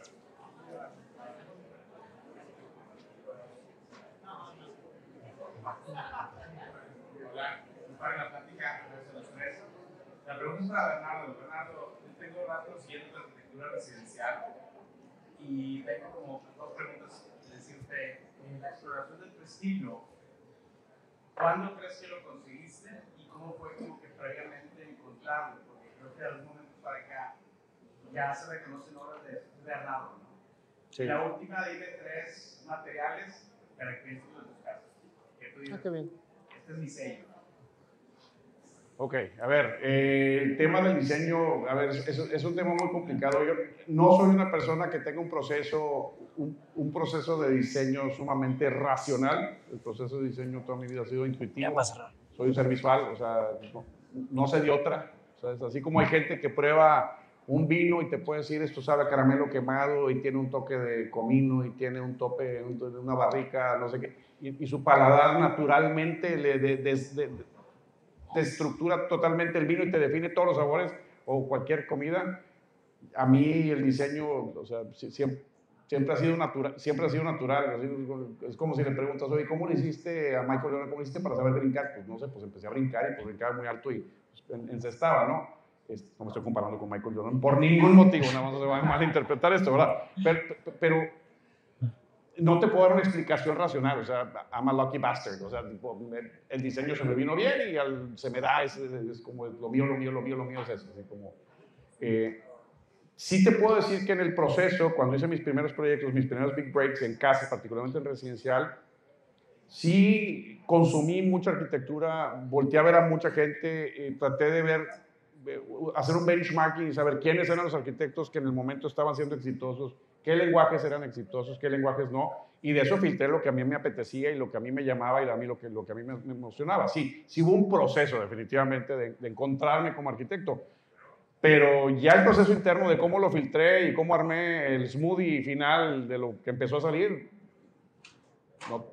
Speaker 8: La pregunta es para Bernardo. Bernardo, yo tengo rato siguiendo la arquitectura residencial y tengo como dos preguntas. Decirte, en la exploración prestigio, ¿cuándo crees que lo conseguiste y cómo fue como que previamente encontrarlo? Porque creo que de algún momento para acá ya se reconocen obras de Bernardo, ¿no? Sí. La última, dime tres materiales características de tus casas. Que tú
Speaker 5: Ah,
Speaker 8: digas,
Speaker 5: qué bien.
Speaker 8: este es mi sello.
Speaker 6: Ok, a ver, eh, el tema del diseño, a ver, es, es un tema muy complicado. Yo no soy una persona que tenga un proceso, un, un, proceso de diseño sumamente racional. El proceso de diseño toda mi vida ha sido intuitivo. Soy un ser visual, o sea, no, no sé de otra. O sea, es así como hay gente que prueba un vino y te puede decir esto sabe a caramelo quemado y tiene un toque de comino y tiene un tope, una barrica, no sé qué, y, y su paladar naturalmente le de, de, de, te estructura totalmente el vino y te define todos los sabores o cualquier comida. A mí el diseño, o sea, siempre, siempre ha sido natural, siempre ha sido natural. Es como si le preguntas, oye, ¿cómo le hiciste a Michael Jordan? ¿Cómo le hiciste para saber brincar? Pues no sé, pues empecé a brincar y pues brincaba muy alto y pues, encestaba, ¿no? no me estoy comparando con Michael Jordan por ningún motivo, nada más se va a malinterpretar esto, ¿verdad? Pero, pero no te puedo dar una explicación racional, o sea, I'm a lucky bastard, o sea, tipo, el diseño se me vino bien y al, se me da, es, es, como lo mío, lo mío, lo mío, lo mío es eso, así como... Eh, sí te puedo decir que en el proceso, cuando hice mis primeros proyectos, mis primeros big breaks en casa, particularmente en residencial, sí consumí mucha arquitectura, volteé a ver a mucha gente, eh, traté de ver, hacer un benchmarking y saber quiénes eran los arquitectos que en el momento estaban siendo exitosos, qué lenguajes eran exitosos, qué lenguajes no, y de eso filtré lo que a mí me apetecía y lo que a mí me llamaba y a mí lo que, a mí me, emocionaba. Sí, sí hubo un proceso definitivamente de, de, encontrarme como arquitecto, pero ya el proceso interno de cómo lo filtré y cómo armé el smoothie final de lo que empezó a salir, no,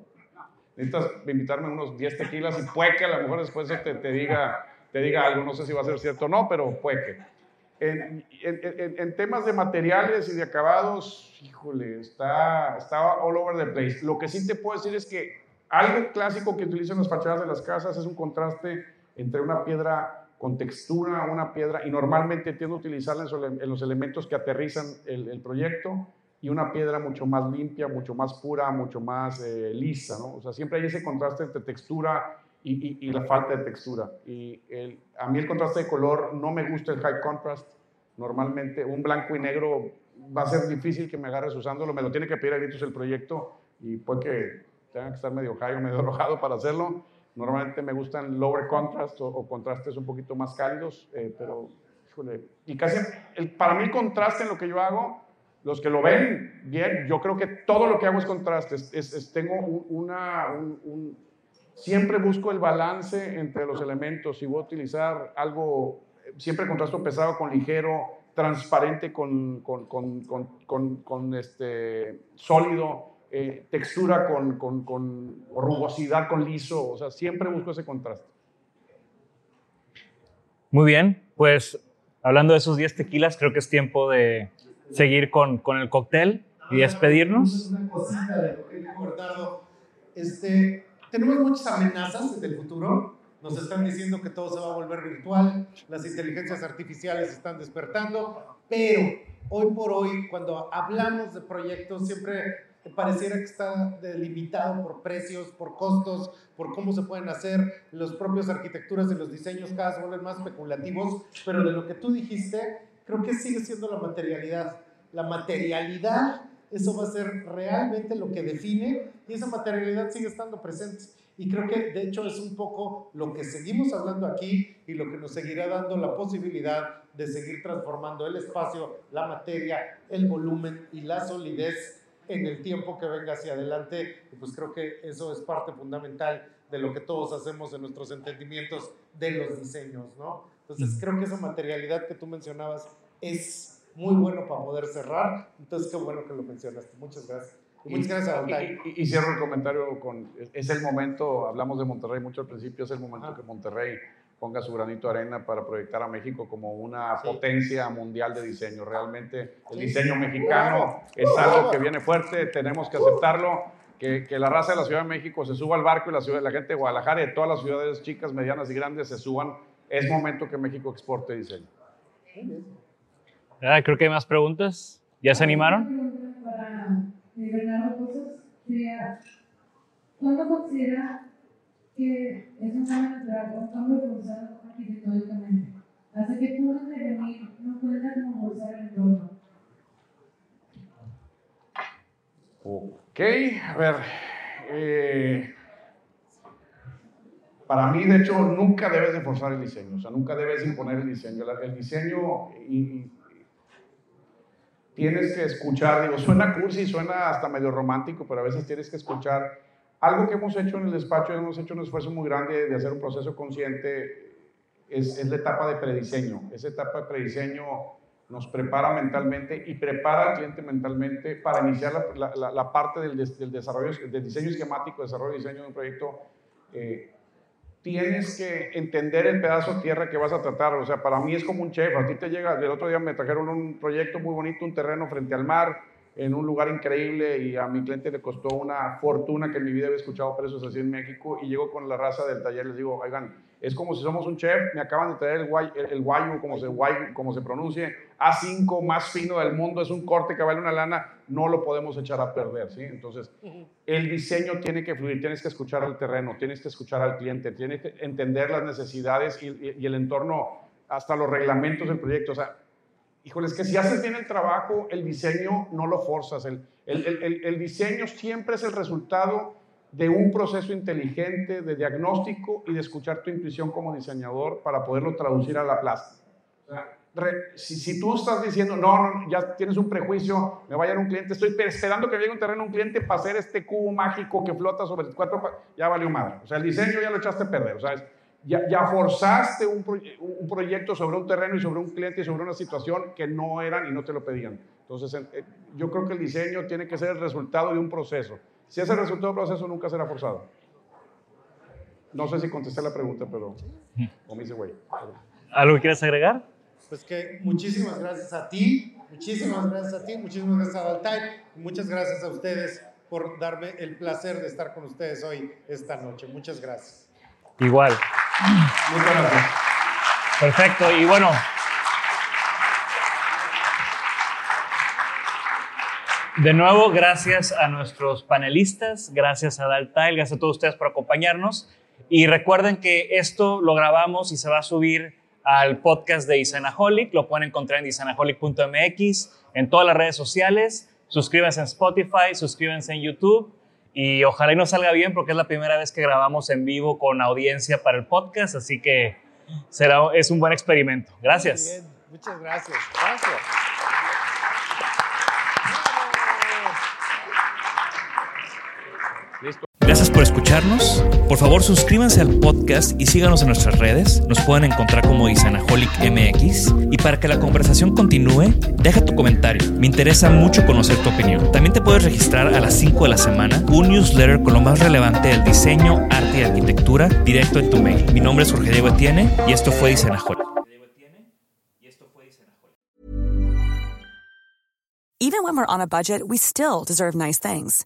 Speaker 6: necesitas invitarme unos 10 tequilas y puede que a lo mejor después te, te, diga, te diga algo, no sé si va a ser cierto o no, pero puede que. En, en, en, temas de materiales y de acabados, híjole, está, está all over the place. Lo que sí te puedo decir es que algo clásico que utilizan las fachadas de las casas es un contraste entre una piedra con textura, una piedra, y normalmente tiendo a utilizarla en los elementos que aterrizan el, el proyecto, y una piedra mucho más limpia, mucho más pura, mucho más eh, lisa, ¿no? O sea, siempre hay ese contraste entre textura y, y, y la falta de textura. Y el, a mí el contraste de color no me gusta el high contrast. Normalmente un blanco y negro va a ser difícil que me agarres usándolo, me lo tiene que pedir a gritos el proyecto y puede que tenga que estar medio high o medio arrojado para hacerlo. Normalmente me gustan lower contrast o, o contrastes un poquito más cálidos, eh, pero, híjole, y casi, el, para mí el contraste en lo que yo hago los que lo ven bien, yo creo que todo lo que hago es contraste. Es, es, tengo una, un, un, siempre busco el balance entre los elementos. Si voy a utilizar algo, siempre contrasto pesado con ligero, transparente con, con, con, con, con este, sólido, eh, textura con, con rugosidad, con liso. O sea, siempre busco ese contraste.
Speaker 4: Muy bien, pues hablando de esos 10 tequilas, creo que es tiempo de seguir con, con el cóctel y despedirnos.
Speaker 5: Una cosita de. Este, tenemos muchas amenazas del futuro. Nos están diciendo que todo se va a volver virtual, las inteligencias artificiales están despertando, pero hoy por hoy, cuando hablamos de proyectos, siempre pareciera que está delimitado por precios, por costos, por cómo se pueden hacer. Los propios arquitecturas y los diseños cada vez vuelven más especulativos, pero de lo que tú dijiste, creo que sigue siendo la materialidad. La materialidad, eso va a ser realmente lo que define y esa materialidad sigue estando presente. Y creo que de hecho es un poco lo que seguimos hablando aquí y lo que nos seguirá dando la posibilidad de seguir transformando el espacio, la materia, el volumen y la solidez en el tiempo que venga hacia adelante. Y pues creo que eso es parte fundamental de lo que todos hacemos en nuestros entendimientos de los diseños, ¿no? Entonces creo que esa materialidad que tú mencionabas es muy bueno para poder cerrar. Entonces qué bueno que lo mencionaste. Muchas gracias. Y muchas gracias a
Speaker 6: y, y, y, cierro el comentario con, es el momento, hablamos de Monterrey mucho al principio, es el momento que Monterrey ponga su granito de arena para proyectar a México como una sí. potencia mundial de diseño. Realmente el diseño mexicano es algo que viene fuerte, tenemos que aceptarlo. Que, que, la raza de la Ciudad de México se suba al barco y la, ciudad, la gente de Guadalajara y de todas las ciudades chicas, medianas y grandes se suban. Es momento que México exporte diseño.
Speaker 4: Ah, creo que hay más preguntas. ¿Ya se animaron?
Speaker 9: Para Bernardo Cosas, ¿cuándo considera que es un cambio natural o un cambio forzado arquitectónicamente? Hace que puntos de venir no cuentan como forzar el entorno.
Speaker 6: Ok, a ver. Eh, para mí, de hecho, nunca debes de forzar el diseño, o sea, nunca debes imponer el diseño. El diseño y tienes que escuchar, digo, suena cursi, suena hasta medio romántico, pero a veces tienes que escuchar algo que hemos hecho en el despacho, hemos hecho un esfuerzo muy grande de hacer un proceso consciente, es, es la etapa de prediseño. Esa etapa de prediseño nos prepara mentalmente y prepara al cliente mentalmente para iniciar la, la, la parte del, del, desarrollo, del diseño esquemático, desarrollo y diseño de un proyecto. Eh, tienes que entender el pedazo de tierra que vas a tratar. O sea, para mí es como un chef. A ti te llega, el otro día me trajeron un proyecto muy bonito, un terreno frente al mar, en un lugar increíble y a mi cliente le costó una fortuna que en mi vida había escuchado precios así en México y llego con la raza del taller les digo, oigan, es como si somos un chef, me acaban de traer el, guay, el, guayo, como se, guay, como se pronuncie, A5 más fino del mundo, es un corte que vale una lana, no lo podemos echar a perder, ¿sí? Entonces, el diseño tiene que fluir, tienes que escuchar al terreno, tienes que escuchar al cliente, tienes que entender las necesidades y, y, y el entorno, hasta los reglamentos del proyecto, o sea, híjole, es que si haces bien el trabajo, el diseño no lo forzas. El, el, el, el, diseño siempre es el resultado de un proceso inteligente de diagnóstico y de escuchar tu intuición como diseñador para poderlo traducir a la plaza. O sea, si, si, tú estás diciendo, no, no, ya tienes un prejuicio, me va a llegar un cliente, estoy esperando que llegue un terreno un cliente para hacer este cubo mágico que flota sobre cuatro, ya valió madre. O sea, el diseño ya lo echaste a perder. O sea, ya, ya, forzaste un, un, proyecto sobre un terreno y sobre un cliente y sobre una situación que no eran y no te lo pedían. Entonces, eh, yo creo que el diseño tiene que ser el resultado de un proceso. Si es el resultado de un proceso, nunca será forzado. No sé si contesté la pregunta, pero o me hice güey.
Speaker 4: ¿Algo que quieres agregar?
Speaker 5: Pues que muchísimas gracias a ti, muchísimas gracias a ti, muchísimas gracias a Daltai, muchas gracias a ustedes por darme el placer de estar con ustedes hoy, esta noche. Muchas gracias.
Speaker 4: Igual. Perfecto. Y bueno, de nuevo, gracias a nuestros panelistas, gracias a Daltail, gracias a todos ustedes por acompañarnos. Y recuerden que esto lo grabamos y se va a subir al podcast de Isanaholic. Lo pueden encontrar en isanaholic.mx, en todas las redes sociales. Suscríbanse en Spotify, suscríbanse en YouTube y ojalá y nos salga bien porque es la primera vez que grabamos en vivo con audiencia para el podcast, así que será, es un buen experimento. Gracias.
Speaker 5: Muchas gracias. Gracias.
Speaker 1: Por favor, suscríbanse al podcast y síganos en nuestras redes. Nos pueden encontrar como Isanaholic MX. Y para que la conversación continúe, deja tu comentario. Me interesa mucho conocer tu opinión. También te puedes registrar a las 5 de la semana un newsletter con lo más relevante del diseño, arte y arquitectura directo en tu mail. Mi nombre es Jorge Diego Etienne y esto fue Isanaholic.
Speaker 10: Even when we're on a budget, we still deserve nice things.